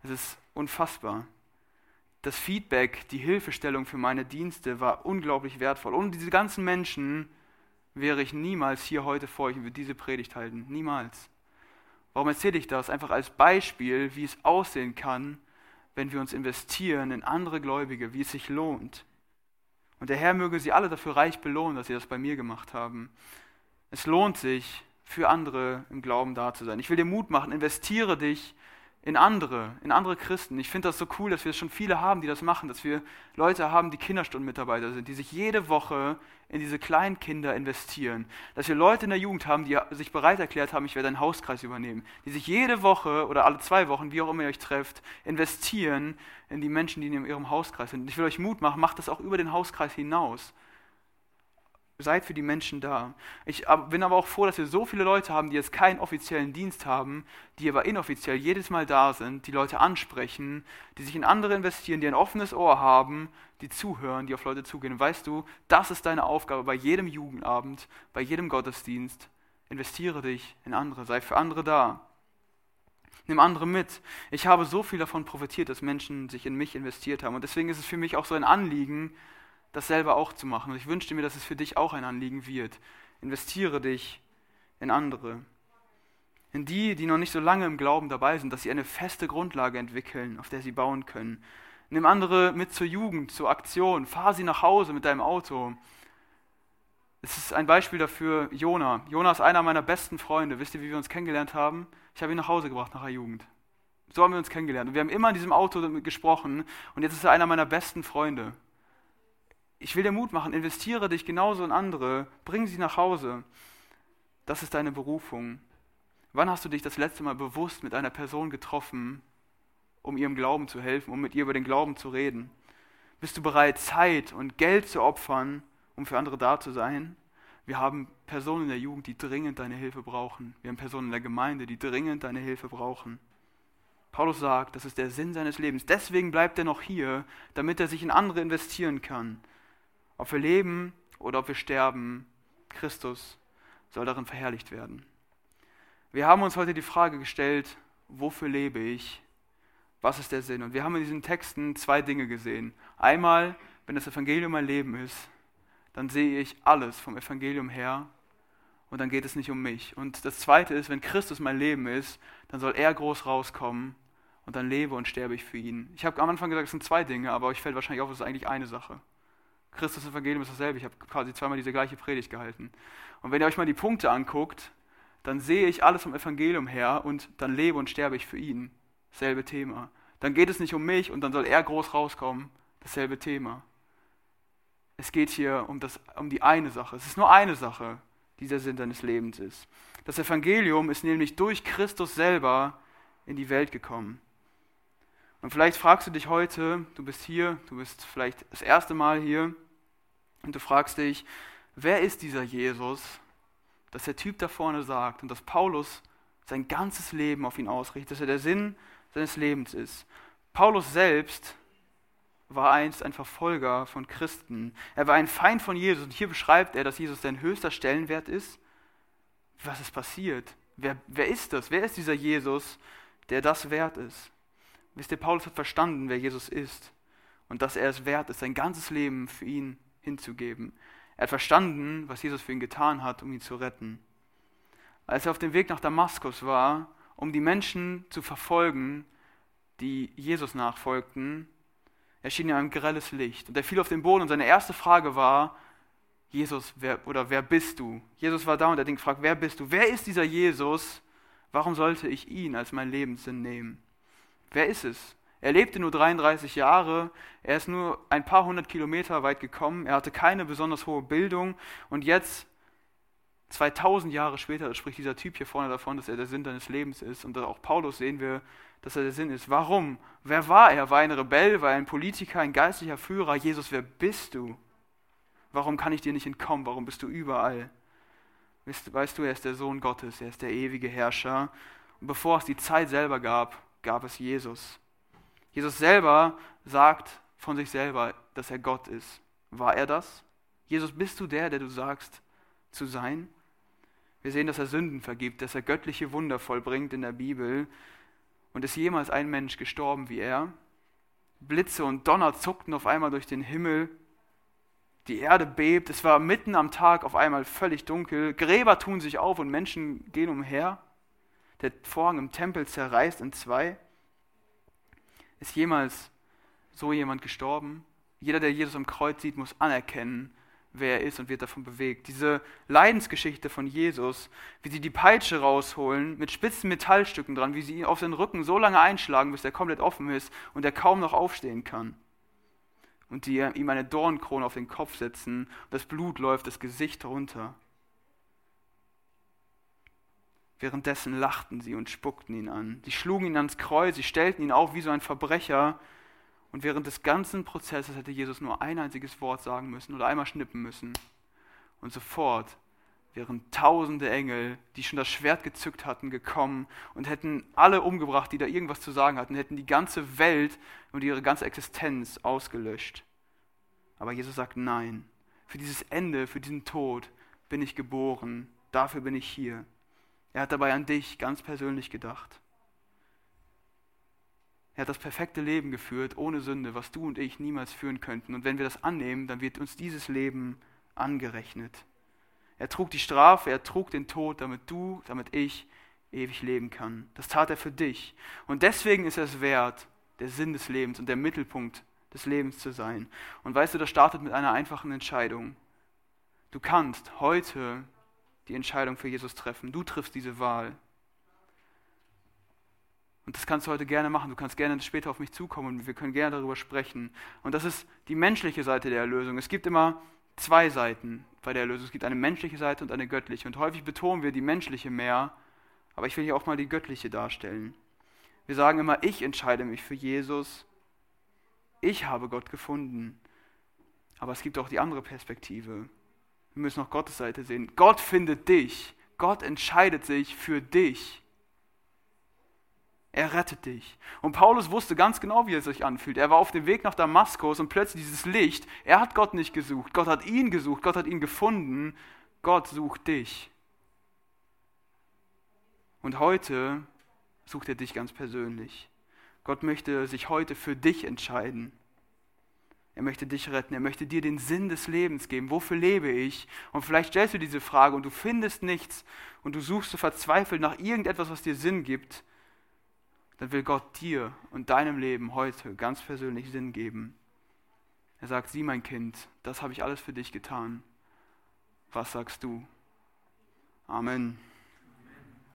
das ist unfassbar. Das Feedback, die Hilfestellung für meine Dienste war unglaublich wertvoll. Ohne diese ganzen Menschen wäre ich niemals hier heute vor euch und würde diese Predigt halten. Niemals. Warum erzähle ich das? Einfach als Beispiel, wie es aussehen kann, wenn wir uns investieren in andere Gläubige, wie es sich lohnt. Und der Herr möge sie alle dafür reich belohnen, dass sie das bei mir gemacht haben. Es lohnt sich, für andere im Glauben da zu sein. Ich will dir Mut machen, investiere dich in andere, in andere Christen. Ich finde das so cool, dass wir schon viele haben, die das machen, dass wir Leute haben, die Kinderstundenmitarbeiter sind, die sich jede Woche in diese kleinen Kinder investieren. Dass wir Leute in der Jugend haben, die sich bereit erklärt haben, ich werde einen Hauskreis übernehmen, die sich jede Woche oder alle zwei Wochen, wie auch immer ihr euch trefft, investieren in die Menschen, die in ihrem Hauskreis sind. Ich will euch Mut machen, macht das auch über den Hauskreis hinaus. Seid für die Menschen da. Ich bin aber auch froh, dass wir so viele Leute haben, die jetzt keinen offiziellen Dienst haben, die aber inoffiziell jedes Mal da sind, die Leute ansprechen, die sich in andere investieren, die ein offenes Ohr haben, die zuhören, die auf Leute zugehen. Weißt du, das ist deine Aufgabe bei jedem Jugendabend, bei jedem Gottesdienst. Investiere dich in andere, sei für andere da. Nimm andere mit. Ich habe so viel davon profitiert, dass Menschen sich in mich investiert haben. Und deswegen ist es für mich auch so ein Anliegen, das selber auch zu machen. Und ich wünschte mir, dass es für dich auch ein Anliegen wird. Investiere dich in andere. In die, die noch nicht so lange im Glauben dabei sind, dass sie eine feste Grundlage entwickeln, auf der sie bauen können. Nimm andere mit zur Jugend, zur Aktion. Fahr sie nach Hause mit deinem Auto. Es ist ein Beispiel dafür, Jona. Jona ist einer meiner besten Freunde. Wisst ihr, wie wir uns kennengelernt haben? Ich habe ihn nach Hause gebracht nach der Jugend. So haben wir uns kennengelernt. Und wir haben immer in diesem Auto gesprochen. Und jetzt ist er einer meiner besten Freunde ich will dir Mut machen, investiere dich genauso in andere, bring sie nach Hause. Das ist deine Berufung. Wann hast du dich das letzte Mal bewusst mit einer Person getroffen, um ihrem Glauben zu helfen, um mit ihr über den Glauben zu reden? Bist du bereit, Zeit und Geld zu opfern, um für andere da zu sein? Wir haben Personen in der Jugend, die dringend deine Hilfe brauchen. Wir haben Personen in der Gemeinde, die dringend deine Hilfe brauchen. Paulus sagt, das ist der Sinn seines Lebens. Deswegen bleibt er noch hier, damit er sich in andere investieren kann. Ob wir leben oder ob wir sterben, Christus soll darin verherrlicht werden. Wir haben uns heute die Frage gestellt, wofür lebe ich? Was ist der Sinn? Und wir haben in diesen Texten zwei Dinge gesehen. Einmal, wenn das Evangelium mein Leben ist, dann sehe ich alles vom Evangelium her und dann geht es nicht um mich. Und das Zweite ist, wenn Christus mein Leben ist, dann soll er groß rauskommen und dann lebe und sterbe ich für ihn. Ich habe am Anfang gesagt, es sind zwei Dinge, aber euch fällt wahrscheinlich auf, es ist eigentlich eine Sache. Christus Evangelium ist dasselbe. Ich habe quasi zweimal diese gleiche Predigt gehalten. Und wenn ihr euch mal die Punkte anguckt, dann sehe ich alles vom Evangelium her und dann lebe und sterbe ich für ihn. Selbe Thema. Dann geht es nicht um mich und dann soll er groß rauskommen. Dasselbe Thema. Es geht hier um, das, um die eine Sache. Es ist nur eine Sache, die der Sinn deines Lebens ist. Das Evangelium ist nämlich durch Christus selber in die Welt gekommen. Und vielleicht fragst du dich heute, du bist hier, du bist vielleicht das erste Mal hier, und du fragst dich, wer ist dieser Jesus, dass der Typ da vorne sagt und dass Paulus sein ganzes Leben auf ihn ausrichtet, dass er der Sinn seines Lebens ist. Paulus selbst war einst ein Verfolger von Christen. Er war ein Feind von Jesus und hier beschreibt er, dass Jesus sein höchster Stellenwert ist. Was ist passiert? Wer, wer ist das? Wer ist dieser Jesus, der das wert ist? Wisst ihr, Paulus hat verstanden, wer Jesus ist und dass er es wert ist, sein ganzes Leben für ihn hinzugeben. Er hat verstanden, was Jesus für ihn getan hat, um ihn zu retten. Als er auf dem Weg nach Damaskus war, um die Menschen zu verfolgen, die Jesus nachfolgten, erschien ihm ein grelles Licht. Und er fiel auf den Boden und seine erste Frage war, Jesus, wer, oder wer bist du? Jesus war da und er hat ihn gefragt, wer bist du? Wer ist dieser Jesus? Warum sollte ich ihn als mein Lebenssinn nehmen? Wer ist es? Er lebte nur 33 Jahre, er ist nur ein paar hundert Kilometer weit gekommen, er hatte keine besonders hohe Bildung und jetzt 2000 Jahre später spricht dieser Typ hier vorne davon, dass er der Sinn deines Lebens ist. Und auch Paulus sehen wir, dass er der Sinn ist. Warum? Wer war er? War er ein Rebell? War er ein Politiker, ein geistlicher Führer? Jesus, wer bist du? Warum kann ich dir nicht entkommen? Warum bist du überall? Weißt, weißt du, er ist der Sohn Gottes, er ist der ewige Herrscher. Und bevor es die Zeit selber gab, gab es Jesus. Jesus selber sagt von sich selber, dass er Gott ist. War er das? Jesus, bist du der, der du sagst zu sein? Wir sehen, dass er Sünden vergibt, dass er göttliche Wunder vollbringt in der Bibel. Und ist jemals ein Mensch gestorben wie er? Blitze und Donner zuckten auf einmal durch den Himmel. Die Erde bebt. Es war mitten am Tag auf einmal völlig dunkel. Gräber tun sich auf und Menschen gehen umher. Der Vorhang im Tempel zerreißt in zwei. Ist jemals so jemand gestorben? Jeder, der Jesus am Kreuz sieht, muss anerkennen, wer er ist und wird davon bewegt. Diese Leidensgeschichte von Jesus, wie sie die Peitsche rausholen mit spitzen Metallstücken dran, wie sie ihn auf seinen Rücken so lange einschlagen, bis er komplett offen ist und er kaum noch aufstehen kann. Und die ihm eine Dornkrone auf den Kopf setzen das Blut läuft das Gesicht runter. Währenddessen lachten sie und spuckten ihn an. Sie schlugen ihn ans Kreuz, sie stellten ihn auf wie so ein Verbrecher und während des ganzen Prozesses hätte Jesus nur ein einziges Wort sagen müssen oder einmal schnippen müssen. Und sofort wären tausende Engel, die schon das Schwert gezückt hatten, gekommen und hätten alle umgebracht, die da irgendwas zu sagen hatten, hätten die ganze Welt und ihre ganze Existenz ausgelöscht. Aber Jesus sagt nein. Für dieses Ende, für diesen Tod bin ich geboren. Dafür bin ich hier. Er hat dabei an dich ganz persönlich gedacht. Er hat das perfekte Leben geführt, ohne Sünde, was du und ich niemals führen könnten. Und wenn wir das annehmen, dann wird uns dieses Leben angerechnet. Er trug die Strafe, er trug den Tod, damit du, damit ich ewig leben kann. Das tat er für dich. Und deswegen ist es wert, der Sinn des Lebens und der Mittelpunkt des Lebens zu sein. Und weißt du, das startet mit einer einfachen Entscheidung. Du kannst heute die Entscheidung für Jesus treffen. Du triffst diese Wahl. Und das kannst du heute gerne machen. Du kannst gerne später auf mich zukommen und wir können gerne darüber sprechen. Und das ist die menschliche Seite der Erlösung. Es gibt immer zwei Seiten bei der Erlösung. Es gibt eine menschliche Seite und eine göttliche. Und häufig betonen wir die menschliche mehr, aber ich will hier auch mal die göttliche darstellen. Wir sagen immer, ich entscheide mich für Jesus. Ich habe Gott gefunden. Aber es gibt auch die andere Perspektive. Wir müssen auch Gottes Seite sehen. Gott findet dich. Gott entscheidet sich für dich. Er rettet dich. Und Paulus wusste ganz genau, wie er sich anfühlt. Er war auf dem Weg nach Damaskus und plötzlich dieses Licht. Er hat Gott nicht gesucht. Gott hat ihn gesucht. Gott hat ihn gefunden. Gott sucht dich. Und heute sucht er dich ganz persönlich. Gott möchte sich heute für dich entscheiden. Er möchte dich retten. Er möchte dir den Sinn des Lebens geben. Wofür lebe ich? Und vielleicht stellst du diese Frage und du findest nichts und du suchst so verzweifelt nach irgendetwas, was dir Sinn gibt dann will Gott dir und deinem Leben heute ganz persönlich Sinn geben. Er sagt, sieh mein Kind, das habe ich alles für dich getan. Was sagst du? Amen.